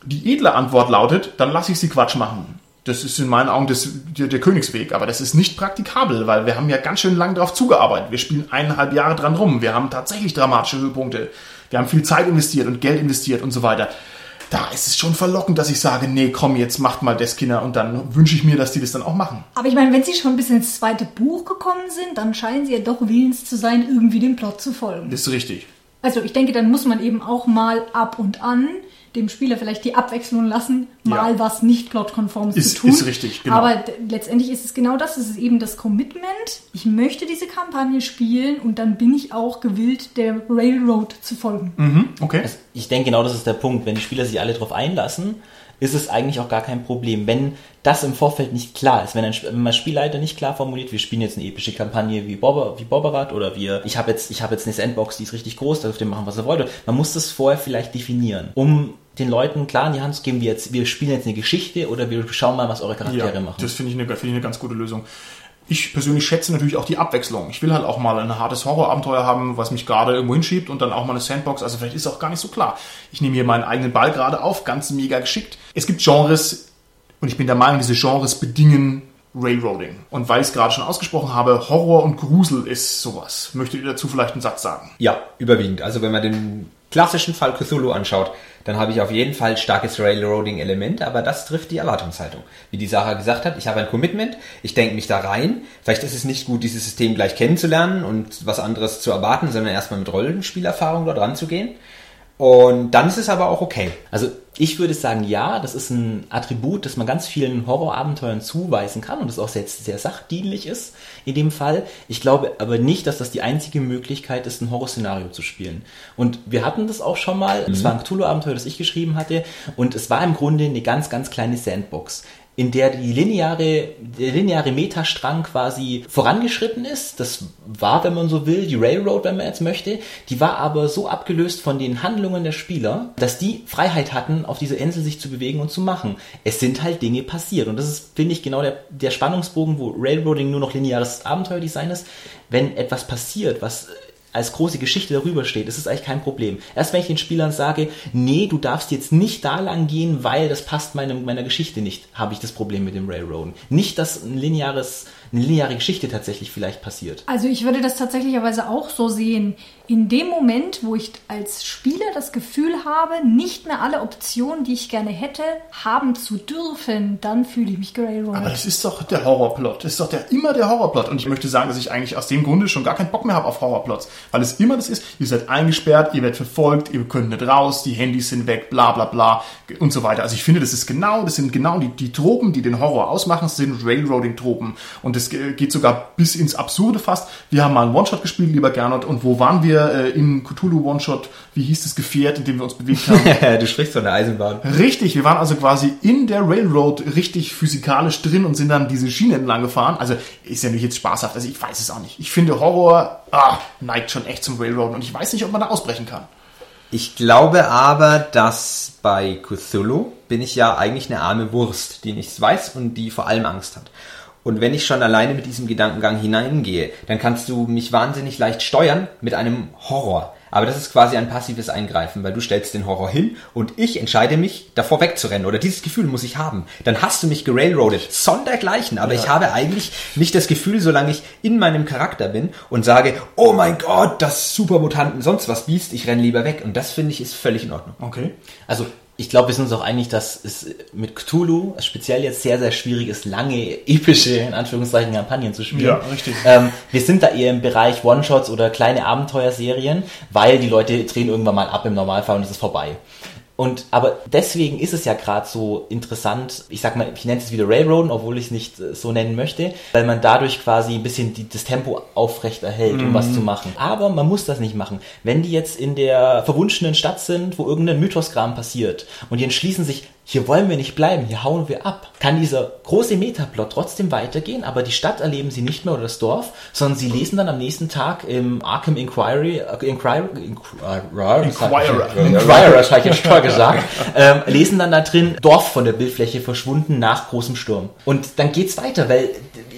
Die edle Antwort lautet, dann lasse ich sie Quatsch machen. Das ist in meinen Augen das, der, der Königsweg, aber das ist nicht praktikabel, weil wir haben ja ganz schön lang darauf zugearbeitet. Wir spielen eineinhalb Jahre dran rum. Wir haben tatsächlich dramatische Höhepunkte. Wir haben viel Zeit investiert und Geld investiert und so weiter. Da ist es schon verlockend, dass ich sage, nee, komm, jetzt macht mal das Kinder und dann wünsche ich mir, dass die das dann auch machen. Aber ich meine, wenn sie schon bis ins zweite Buch gekommen sind, dann scheinen sie ja doch willens zu sein, irgendwie dem Plot zu folgen. Das ist richtig. Also ich denke, dann muss man eben auch mal ab und an dem Spieler vielleicht die Abwechslung lassen, mal Ja. was nicht plotkonformes Ist- zu tun. ist richtig, genau. Aber letztendlich ist es genau das, es ist eben das Commitment. Ich möchte diese Kampagne spielen und dann bin ich auch gewillt, der Railroad zu folgen. Mhm, okay. Also ich denke genau, das ist der Punkt. Wenn die Spieler sich alle darauf einlassen, ist es eigentlich auch gar kein Problem. Wenn das im Vorfeld nicht klar ist, wenn ein, wenn Spielleiter nicht klar formuliert, wir spielen jetzt eine epische Kampagne wie, Bobber, wie Bobberat oder wir, ich habe jetzt, ich habe jetzt eine Sandbox, die ist richtig groß, da dürft ihr machen, was ihr wollt. Man muss das vorher vielleicht definieren, um den Leuten klar in die Hand zu geben, wir, jetzt, wir spielen jetzt eine Geschichte oder wir schauen mal, was eure Charaktere Ja, machen. das finde ich, eine, finde ich eine ganz gute Lösung. Ich persönlich schätze natürlich auch die Abwechslung. Ich will halt auch mal ein hartes Horrorabenteuer haben, was mich gerade irgendwo hinschiebt und dann auch mal eine Sandbox. Also vielleicht ist auch gar nicht so klar. Ich nehme hier meinen eigenen Ball gerade auf, ganz mega geschickt. Es gibt Genres und ich bin der Meinung, diese Genres bedingen Railroading. Und weil ich es gerade schon ausgesprochen habe, Horror und Grusel ist sowas. Möchtet ihr dazu vielleicht einen Satz sagen? Ja, überwiegend. Also wenn man den klassischen Fall Cthulhu anschaut, dann habe ich auf jeden Fall starkes Railroading-Element, aber das trifft die Erwartungshaltung. Wie die Sarah gesagt hat, ich habe ein Commitment, ich denke mich da rein. Vielleicht ist es nicht gut, dieses System gleich kennenzulernen und was anderes zu erwarten, sondern erstmal mit Rollenspielerfahrung dort ranzugehen. Und dann ist es aber auch okay. Also ich würde sagen, ja, das ist ein Attribut, das man ganz vielen Horrorabenteuern zuweisen kann und das auch sehr, sehr sachdienlich ist in dem Fall. Ich glaube aber nicht, dass das die einzige Möglichkeit ist, ein Horrorszenario zu spielen. Und wir hatten das auch schon mal. Es mhm. war ein Cthulhu-Abenteuer, das ich geschrieben hatte und es war im Grunde eine ganz, ganz kleine Sandbox in der die lineare, der lineare Metastrang quasi vorangeschritten ist. Das war, wenn man so will, die Railroad, wenn man jetzt möchte. Die war aber so abgelöst von den Handlungen der Spieler, dass die Freiheit hatten, auf dieser Insel sich zu bewegen und zu machen. Es sind halt Dinge passiert. Und das ist, finde ich, genau der, der Spannungsbogen, wo Railroading nur noch lineares Abenteuerdesign ist. Wenn etwas passiert, was als große Geschichte darüber steht, ist es eigentlich kein Problem. Erst wenn ich den Spielern sage, nee, du darfst jetzt nicht da lang gehen, weil das passt meinem, meiner Geschichte nicht, habe ich das Problem mit dem Railroaden. Nicht, dass ein lineares eine lineare Geschichte tatsächlich vielleicht passiert. Also ich würde das tatsächlicherweise auch so sehen. In dem Moment, wo ich als Spieler das Gefühl habe, nicht mehr alle Optionen, die ich gerne hätte, haben zu dürfen, dann fühle ich mich gerailroadet. Aber das ist doch der Horrorplot. Das ist doch der, immer der Horrorplot. Und ich möchte sagen, dass ich eigentlich aus dem Grunde schon gar keinen Bock mehr habe auf Horrorplots. Weil es immer das ist, ihr seid eingesperrt, ihr werdet verfolgt, ihr könnt nicht raus, die Handys sind weg, bla bla bla und so weiter. Also ich finde, das ist genau, das sind genau die, die Tropen, die den Horror ausmachen, sind Railroading-Tropen. Und das geht sogar bis ins Absurde fast. Wir haben mal einen One-Shot gespielt, lieber Gernot. Und wo waren wir äh, in Cthulhu One-Shot? Wie hieß das Gefährt, in dem wir uns bewegt haben? du sprichst von der Eisenbahn. Richtig, wir waren also quasi in der Railroad richtig physikalisch drin und sind dann diese Schiene entlang gefahren. Also ist ja nicht jetzt spaßhaft. Also ich weiß es auch nicht. Ich finde Horror ah, neigt schon echt zum Railroad und ich weiß nicht, ob man da ausbrechen kann. Ich glaube aber, dass bei Cthulhu bin ich ja eigentlich eine arme Wurst, die nichts weiß und die vor allem Angst hat. Und wenn ich schon alleine mit diesem Gedankengang hineingehe, dann kannst du mich wahnsinnig leicht steuern mit einem Horror. Aber das ist quasi ein passives Eingreifen, weil du stellst den Horror hin und ich entscheide mich, davor wegzurennen. Oder dieses Gefühl muss ich haben. Dann hast du mich gerailroadet. Sondergleichen. Aber ja. ich habe eigentlich nicht das Gefühl, solange ich in meinem Charakter bin und sage, oh mein Gott, das Supermutanten, sonst was Biest, ich renne lieber weg. Und das finde ich ist völlig in Ordnung. Okay. Also ich glaube, wir sind uns auch einig, dass es mit Cthulhu speziell jetzt sehr, sehr schwierig ist, lange epische, in Anführungszeichen, Kampagnen zu spielen. Ja, richtig. Ähm, wir sind da eher im Bereich One-Shots oder kleine Abenteuerserien, weil die Leute drehen irgendwann mal ab im Normalfall und es ist vorbei. Und aber deswegen ist es ja gerade so interessant, ich sag mal, ich nenne es wieder Railroaden, obwohl ich es nicht äh, so nennen möchte, weil man dadurch quasi ein bisschen die, das Tempo aufrecht erhält, um mhm. was zu machen. Aber man muss das nicht machen. Wenn die jetzt in der verwunschenen Stadt sind, wo irgendein Mythosgram passiert und die entschließen sich, hier wollen wir nicht bleiben, hier hauen wir ab. Kann dieser große Metaplot trotzdem weitergehen, aber die Stadt erleben sie nicht mehr oder das Dorf, sondern sie lesen dann am nächsten Tag im Arkham Inquiry, äh, Inquiry, Inquirer, Inquirer, Inquirer, das habe ich jetzt toll gesagt, ähm, lesen dann da drin, Dorf von der Bildfläche verschwunden nach großem Sturm. Und dann geht's weiter, weil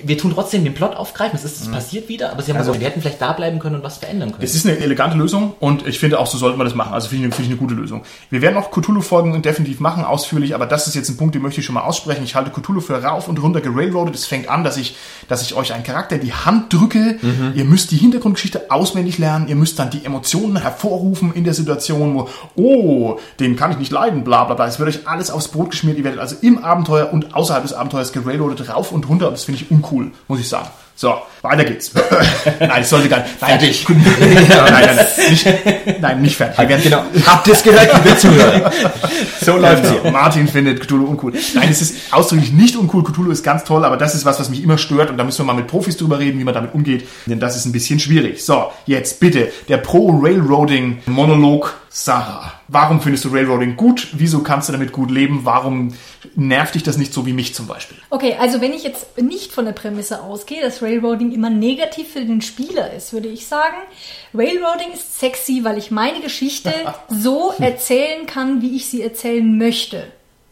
wir tun trotzdem den Plot aufgreifen, es ist es mhm. passiert wieder, aber sie haben also, gesagt, wir hätten vielleicht da bleiben können und was verändern können. Es ist eine elegante Lösung und ich finde auch, so sollten wir das machen. Also finde ich, find ich eine gute Lösung. Wir werden noch Cthulhu-Folgen definitiv machen, ausführlich, aber das ist jetzt ein Punkt, den möchte ich schon mal aussprechen. Ich halte Cthulhu für rauf und runter gerailroadet. Es fängt an, dass ich, dass ich euch einen Charakter in die Hand drücke. Mhm. Ihr müsst die Hintergrundgeschichte auswendig lernen. Ihr müsst dann die Emotionen hervorrufen in der Situation, wo, oh, den kann ich nicht leiden, bla, bla, bla. Es wird euch alles aufs Brot geschmiert. Ihr werdet also im Abenteuer und außerhalb des Abenteuers gerailroadet rauf und runter und das finde ich uncool, muss ich sagen. So, weiter geht's. nein, ich sollte gar nicht. Nein, fertig. nein, nein, nein, nicht, nein, nicht fertig. Wir werden, genau. Habt ihr es gehört, liebe Zuhörer? So läuft es hier. Martin findet Cthulhu uncool. Nein, es ist ausdrücklich nicht uncool. Cthulhu ist ganz toll, aber das ist was, was mich immer stört und da müssen wir mal mit Profis drüber reden, wie man damit umgeht, denn das ist ein bisschen schwierig. So, jetzt bitte der Pro-Railroading-Monolog Sarah. Warum findest du Railroading gut? Wieso kannst du damit gut leben? Warum nervt dich das nicht so wie mich zum Beispiel? Okay, also wenn ich jetzt nicht von der Prämisse ausgehe, dass Railroading immer negativ für den Spieler ist, würde ich sagen, Railroading ist sexy, weil ich meine Geschichte so erzählen kann, wie ich sie erzählen möchte.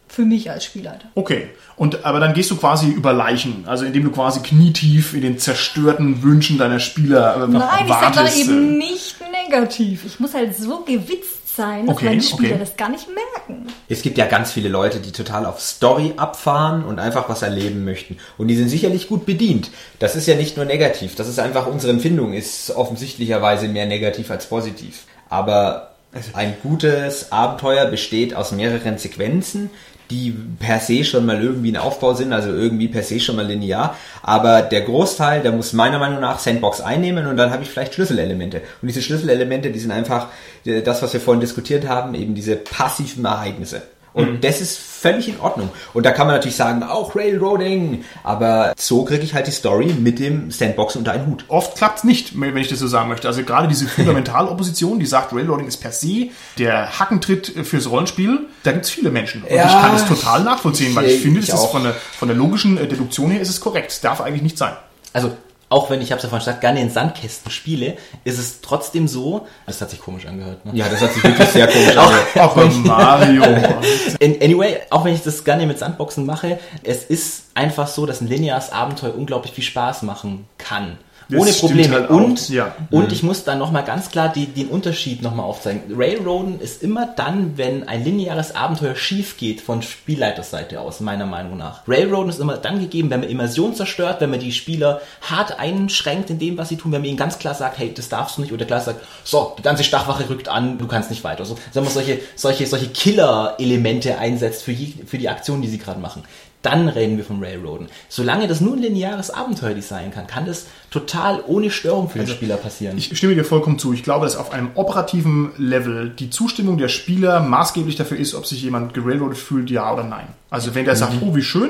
für mich als Spielleiter. Okay. Und, aber dann gehst du quasi über Leichen, also indem du quasi knietief in den zerstörten Wünschen deiner Spieler äh, Nein, ich sag da wartest. eben äh. nicht negativ. Ich muss halt so gewitzt sein, dass Okay, meine Spieler okay. das gar nicht merken. Es gibt ja ganz viele Leute, die total auf Story abfahren und einfach was erleben möchten. Und die sind sicherlich gut bedient. Das ist ja nicht nur negativ. Das ist einfach unsere Empfindung, ist offensichtlicherweise mehr negativ als positiv. Aber ein gutes Abenteuer besteht aus mehreren Sequenzen, die per se schon mal irgendwie ein Aufbau sind, also irgendwie per se schon mal linear. Aber der Großteil, der muss meiner Meinung nach Sandbox einnehmen und dann habe ich vielleicht Schlüsselelemente. Und diese Schlüsselelemente, die sind einfach äh, das, was wir vorhin diskutiert haben, eben diese passiven Ereignisse. Und das ist völlig in Ordnung. Und da kann man natürlich sagen, auch Railroading. Aber so kriege ich halt die Story mit dem Sandbox unter einen Hut. Oft klappt's nicht, wenn ich das so sagen möchte. Also gerade diese Fundamentalopposition, die sagt, Railroading ist per se der Hackentritt fürs Rollenspiel, da gibt's viele Menschen. Und Ja, ich kann es total nachvollziehen, weil ich ich finde, das ist auch. von der, von der logischen äh, Deduktion her ist es korrekt. Es darf eigentlich nicht sein. Also, auch wenn ich, habe es ja vorhin gesagt, gerne in Sandkästen spiele, ist es trotzdem so, das hat sich komisch angehört, ne? Ja, das hat sich wirklich sehr komisch angehört. Aber Mario. In, anyway, auch wenn ich das gerne mit Sandboxen mache, es ist einfach so, dass ein lineares Abenteuer unglaublich viel Spaß machen kann. Das Ohne Probleme. halt und ja. und ich muss dann nochmal ganz klar die, den Unterschied nochmal aufzeigen. Railroaden ist immer dann, wenn ein lineares Abenteuer schief geht von Spielleiterseite aus, meiner Meinung nach. Railroaden ist immer dann gegeben, wenn man Immersion zerstört, wenn man die Spieler hart einschränkt in dem, was sie tun, wenn man ihnen ganz klar sagt, hey, das darfst du nicht, oder klar sagt, so, die ganze Stachwache rückt an, du kannst nicht weiter. So, sagen wir solche, solche, solche Killer-Elemente einsetzt für, je, für die Aktion, die sie gerade machen. Dann reden wir vom Railroaden. Solange das nur ein lineares Abenteuer sein kann, kann das total ohne Störung für den Spieler passieren. Ich stimme dir vollkommen zu. Ich glaube, dass auf einem operativen Level die Zustimmung der Spieler maßgeblich dafür ist, ob sich jemand gerailroadet fühlt, ja oder nein. Also wenn der sagt, oh, wie schön,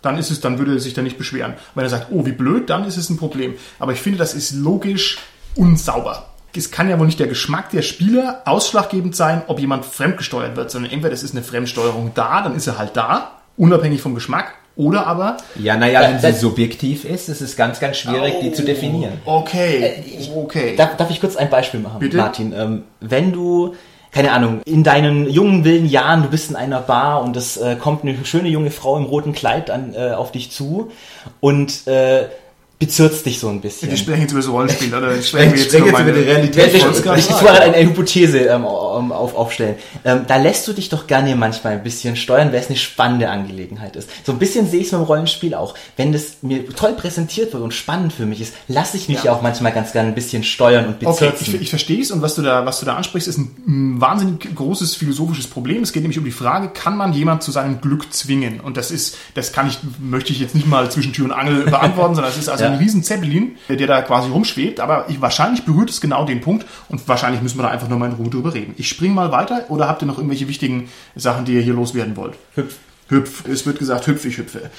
dann ist es, dann würde er sich da nicht beschweren. Wenn er sagt, oh, wie blöd, dann ist es ein Problem. Aber ich finde, das ist logisch unsauber. Es kann ja wohl nicht der Geschmack der Spieler ausschlaggebend sein, ob jemand fremdgesteuert wird, sondern entweder es ist eine Fremdsteuerung da, dann ist er halt da, unabhängig vom Geschmack, oder aber Ja, naja, wenn sie subjektiv ist, ist es ganz, ganz schwierig, die zu definieren. Okay, okay. Darf, darf ich kurz ein Beispiel machen, Bitte? Martin? Ähm, wenn du, keine Ahnung, in deinen jungen, wilden Jahren, du bist in einer Bar und es äh, kommt eine schöne junge Frau im roten Kleid an, äh, auf dich zu und äh, bezirzt dich so ein bisschen. Wir sprechen jetzt über das Rollenspiel, oder sprechen wir jetzt sprechen über jetzt meine über die Realität. Ich, ich, ich, ich wollte eine, Hypothese ähm, ähm, auf, aufstellen. Ähm, da lässt du dich doch gerne manchmal ein bisschen steuern, weil es eine spannende Angelegenheit ist. So ein bisschen sehe ich es beim Rollenspiel auch. Wenn das mir toll präsentiert wird und spannend für mich ist, lasse ich mich ja. Auch manchmal ganz gerne ein bisschen steuern und Okay, bezirzen. ich, ich verstehe es und was du da, was du da ansprichst, ist ein, wahnsinnig großes philosophisches Problem. Es geht nämlich um die Frage, kann man jemand zu seinem Glück zwingen? Und das ist, das kann ich, möchte ich jetzt nicht mal zwischen Tür und Angel beantworten, sondern es ist also Ja. Ein riesen Zeppelin, der da quasi rumschwebt, aber ich, wahrscheinlich berührt es genau den Punkt und wahrscheinlich müssen wir da einfach nochmal in Ruhe drüber reden. Ich springe mal weiter oder habt ihr noch irgendwelche wichtigen Sachen, die ihr hier loswerden wollt? Hüpf. Hüpf. Es wird gesagt, hüpf, ich hüpfe.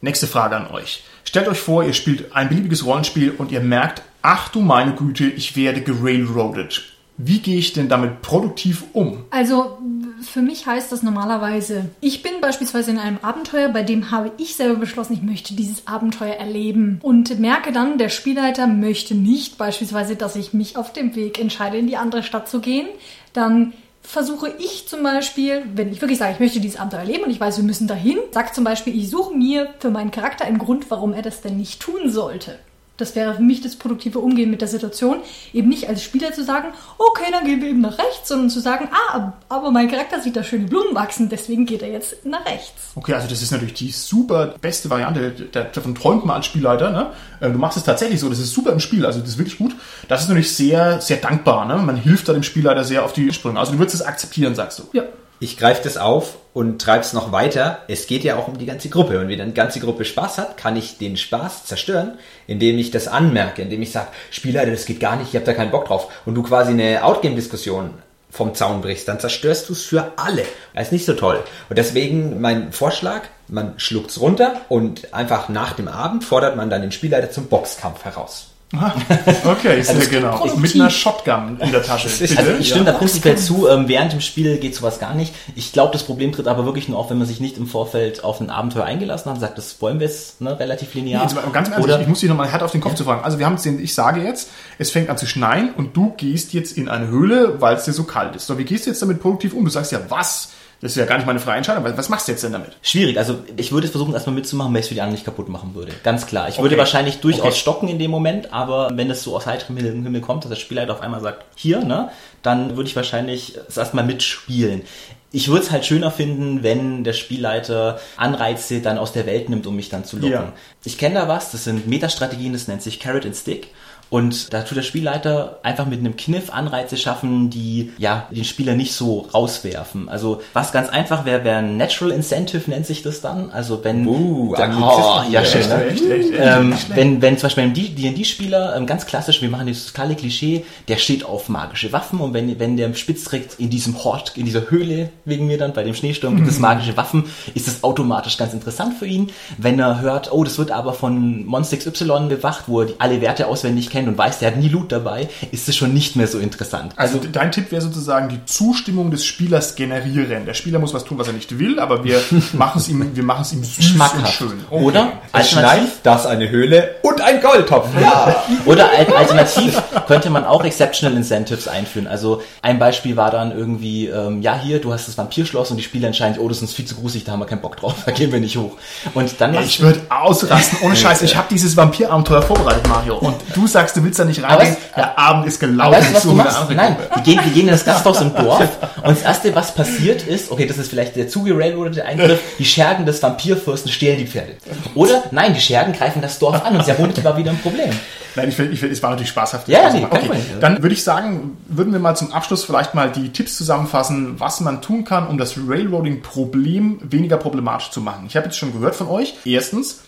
Nächste Frage an euch. Stellt euch vor, ihr spielt ein beliebiges Rollenspiel und ihr merkt, ach du meine Güte, ich werde gerailroadet. Wie gehe ich denn damit produktiv um? Also für mich heißt das normalerweise, ich bin beispielsweise in einem Abenteuer, bei dem habe ich selber beschlossen, ich möchte dieses Abenteuer erleben und merke dann, der Spielleiter möchte nicht beispielsweise, dass ich mich auf dem Weg entscheide, in die andere Stadt zu gehen. Dann versuche ich zum Beispiel, wenn ich wirklich sage, ich möchte dieses Abenteuer erleben und ich weiß, wir müssen dahin, sag zum Beispiel, ich suche mir für meinen Charakter einen Grund, warum er das denn nicht tun sollte. Das wäre für mich das produktive Umgehen mit der Situation. Eben nicht als Spieler zu sagen, okay, dann gehen wir eben nach rechts, sondern zu sagen, ah, aber mein Charakter sieht da schöne Blumen wachsen, deswegen geht er jetzt nach rechts. Okay, also das ist natürlich die super beste Variante. Da- Davon träumt man als Spielleiter. Ne? Ähm, Du machst es tatsächlich so. Das ist super im Spiel. Also das ist wirklich gut. Das ist natürlich sehr, sehr dankbar. Ne? Man hilft da dem Spielleiter sehr auf die Sprünge. Also du würdest es akzeptieren, sagst du. Ja. Ich greife das auf und treibe es noch weiter. Es geht ja auch um die ganze Gruppe. Und wenn eine ganze Gruppe Spaß hat, kann ich den Spaß zerstören, indem ich das anmerke, indem ich sage, Spielleiter, das geht gar nicht, ich habe da keinen Bock drauf. Und du quasi eine Outgame-Diskussion vom Zaun brichst, dann zerstörst du es für alle. Das ist nicht so toll. Und deswegen mein Vorschlag, man schluckt's runter und einfach nach dem Abend fordert man dann den Spielleiter zum Boxkampf heraus. Okay, sehr Also, genau. Mit einer Shotgun in der Tasche. Bitte? Also ich stimme ja. da prinzipiell zu, ähm, während dem Spiel geht sowas gar nicht. Ich glaube, das Problem tritt aber wirklich nur auf, wenn man sich nicht im Vorfeld auf ein Abenteuer eingelassen hat und sagt, das wollen wir jetzt ne, relativ linear. Jetzt mal ganz Oder ich muss dich nochmal hart auf den Kopf zu fragen. Also wir haben jetzt den, ich sage jetzt, es fängt an zu schneien und du gehst jetzt in eine Höhle, weil es dir so kalt ist. So, wie gehst du jetzt damit produktiv um? Du sagst ja, was? Das ist ja gar nicht meine freie Entscheidung. Was machst du jetzt denn damit? Schwierig. Also ich würde versuchen, erstmal mitzumachen, weil ich es für die anderen nicht kaputt machen würde. Ganz klar. Ich würde Okay. wahrscheinlich durchaus Okay. stocken in dem Moment, aber wenn es so aus heiterem Himmel Himmel kommt, dass der Spielleiter auf einmal sagt, hier, ne, dann würde ich wahrscheinlich es erstmal mitspielen. Ich würde es halt schöner finden, wenn der Spielleiter Anreize dann aus der Welt nimmt, um mich dann zu locken. Ja. Ich kenne da was, das sind Metastrategien, das nennt sich Carrot and Stick. Und da tut der Spielleiter einfach mit einem Kniff Anreize schaffen, die ja den Spieler nicht so rauswerfen. Also was ganz einfach wäre, wäre ein Natural Incentive nennt sich das dann. Also wenn Uh, der, Anglizismus. ja schön, ne? Echt, echt, echt. Ähm, wenn, wenn zum Beispiel ein D&D-Spieler, ähm, ganz klassisch, wir machen das totale Klischee, der steht auf magische Waffen und wenn, wenn der spitz trägt in diesem Hort, in dieser Höhle, wegen mir dann bei dem Schneesturm gibt es magische Waffen, ist das automatisch ganz interessant für ihn. Wenn er hört, oh, das wird aber von Monster XY bewacht, wo er die, alle Werte auswendig kennt und weiß, der hat nie Loot dabei, ist es schon nicht mehr so interessant. Also dein Tipp wäre sozusagen die Zustimmung des Spielers generieren. Der Spieler muss was tun, was er nicht will, aber wir machen es ihm, wir machen es ihm süß und Schmackhaft. schön. Oder? Es Alternativ, das eine Höhle und ein Goldtopf. Ja. Oder al- alternativ könnte man auch Exceptional Incentives einführen. Also ein Beispiel war dann irgendwie, ähm, ja hier, du hast das Vampirschloss und die Spieler entscheiden, oh, das ist uns viel zu gruselig, da haben wir keinen Bock drauf, da gehen wir nicht hoch. Und dann machst Ich würde ausrasten, ohne Scheiß. Ich habe dieses Vampirabenteuer vorbereitet, Mario. Und du sagst, du willst da nicht reingehen. was- Der Abend ist gelaufen. Weißt du, was du machst? Nein, wir gehen, wir gehen in das Gasthaus im Dorf und das erste, was passiert ist, okay, das ist vielleicht der zugerailroadete Eingriff, die Schergen des Vampirfürsten stehlen die Pferde. Oder, nein, die Schergen greifen das Dorf an und Servonity war wieder ein Problem. Nein, ich finde, ich find, es war natürlich spaßhaft. Ja, nee, kein okay. Dann würde ich sagen, würden wir mal zum Abschluss vielleicht mal die Tipps zusammenfassen, was man tun kann, um das Railroading-Problem weniger problematisch zu machen. Ich habe jetzt schon gehört von euch. Erstens,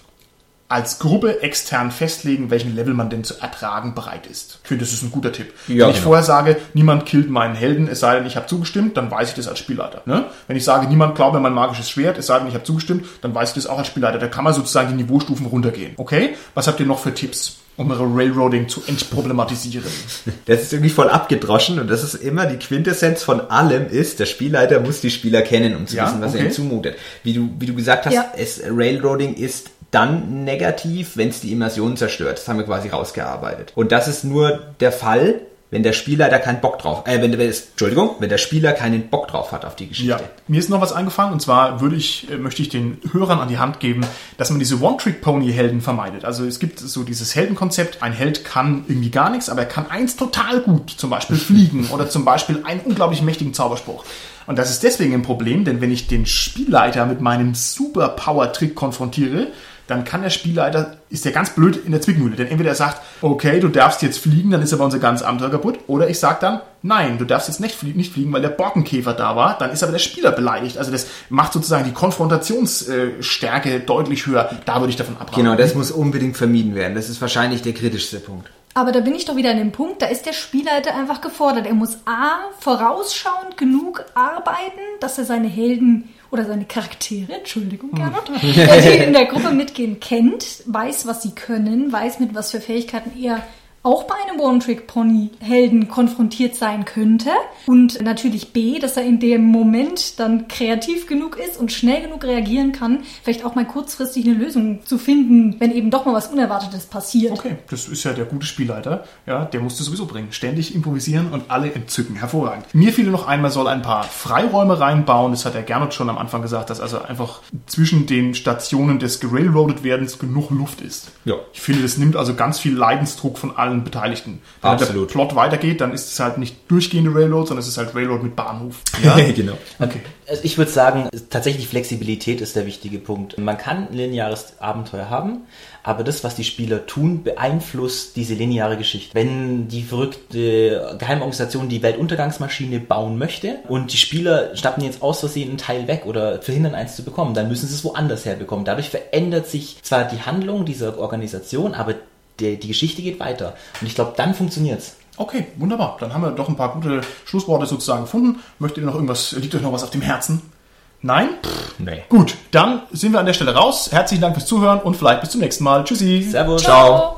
als Gruppe extern festlegen, welchen Level man denn zu ertragen bereit ist. Ich finde, das ist ein guter Tipp. Ja, Wenn ich genau. vorher sage, niemand killt meinen Helden, es sei denn, ich habe zugestimmt, dann weiß ich das als Spielleiter. Ne? Wenn ich sage, niemand klaut mir mein magisches Schwert, es sei denn, ich habe zugestimmt, dann weiß ich das auch als Spielleiter. Da kann man sozusagen die Niveaustufen runtergehen. Okay? Was habt ihr noch für Tipps, um eure Railroading zu entproblematisieren? Das ist irgendwie voll abgedroschen und das ist immer die Quintessenz von allem ist, der Spielleiter muss die Spieler kennen, um zu Ja, wissen, was er okay. ihnen zumutet. Wie du, wie du gesagt hast, Ja. es, Railroading ist dann negativ, wenn es die Immersion zerstört. Das haben wir quasi rausgearbeitet. Und das ist nur der Fall, wenn der Spielleiter keinen Bock drauf, äh, wenn, wenn Entschuldigung, wenn der Spieler keinen Bock drauf hat auf die Geschichte. Ja, mir ist noch was eingefallen und zwar würde ich, äh, möchte ich den Hörern an die Hand geben, dass man diese One-Trick-Pony-Helden vermeidet. Also es gibt so dieses Heldenkonzept, ein Held kann irgendwie gar nichts, aber er kann eins total gut, zum Beispiel fliegen oder zum Beispiel einen unglaublich mächtigen Zauberspruch. Und das ist deswegen ein Problem, denn wenn ich den Spielleiter mit meinem Superpower-Trick konfrontiere, dann kann der Spielleiter, ist der ganz blöd in der Zwickmühle. Denn entweder er sagt, okay, du darfst jetzt fliegen, dann ist aber unser ganzes Abenteuer kaputt. Oder ich sage dann, nein, du darfst jetzt nicht, flie nicht fliegen, weil der Borkenkäfer da war. Dann ist aber der Spieler beleidigt. Also das macht sozusagen die Konfrontationsstärke deutlich höher. Da würde ich davon abraten. Genau, das muss unbedingt vermieden werden. Das ist wahrscheinlich der kritischste Punkt. Aber da bin ich doch wieder an dem Punkt, da ist der Spielleiter einfach gefordert. Er muss A, vorausschauend genug arbeiten, dass er seine Helden oder seine Charaktere, Entschuldigung, Gernot, die in der Gruppe mitgehen, kennt, weiß, was sie können, weiß, mit was für Fähigkeiten er auch bei einem One-Trick-Pony-Helden konfrontiert sein könnte. Und natürlich B, dass er in dem Moment dann kreativ genug ist und schnell genug reagieren kann, vielleicht auch mal kurzfristig eine Lösung zu finden, wenn eben doch mal was Unerwartetes passiert. Okay, das ist ja der gute Spielleiter. Ja, der musste sowieso bringen. Ständig improvisieren und alle entzücken. Hervorragend. Mir fiel noch ein, man soll ein paar Freiräume reinbauen. Das hat der Gernot schon am Anfang gesagt, dass also einfach zwischen den Stationen des gerailroadet werdens genug Luft ist. Ja. Ich finde, das nimmt also ganz viel Leidensdruck von allen Beteiligten. Wenn Absolut. der Plot weitergeht, dann ist es halt nicht durchgehende Railroad, sondern es ist halt Railroad mit Bahnhof. genau. Okay. Also ich würde sagen, tatsächlich Flexibilität ist der wichtige Punkt. Man kann ein lineares Abenteuer haben, aber das, was die Spieler tun, beeinflusst diese lineare Geschichte. Wenn die verrückte Geheimorganisation die Weltuntergangsmaschine bauen möchte und die Spieler schnappen jetzt aus Versehen einen Teil weg oder verhindern eins zu bekommen, dann müssen sie es woanders herbekommen. Dadurch verändert sich zwar die Handlung dieser Organisation, aber der, die Geschichte geht weiter. Und ich glaube, dann funktioniert's. Okay, wunderbar. Dann haben wir doch ein paar gute Schlussworte sozusagen gefunden. Möchtet ihr noch irgendwas, liegt euch noch was auf dem Herzen? Nein? Nee. Gut, dann sind wir an der Stelle raus. Herzlichen Dank fürs Zuhören und vielleicht bis zum nächsten Mal. Tschüssi. Servus. Ciao.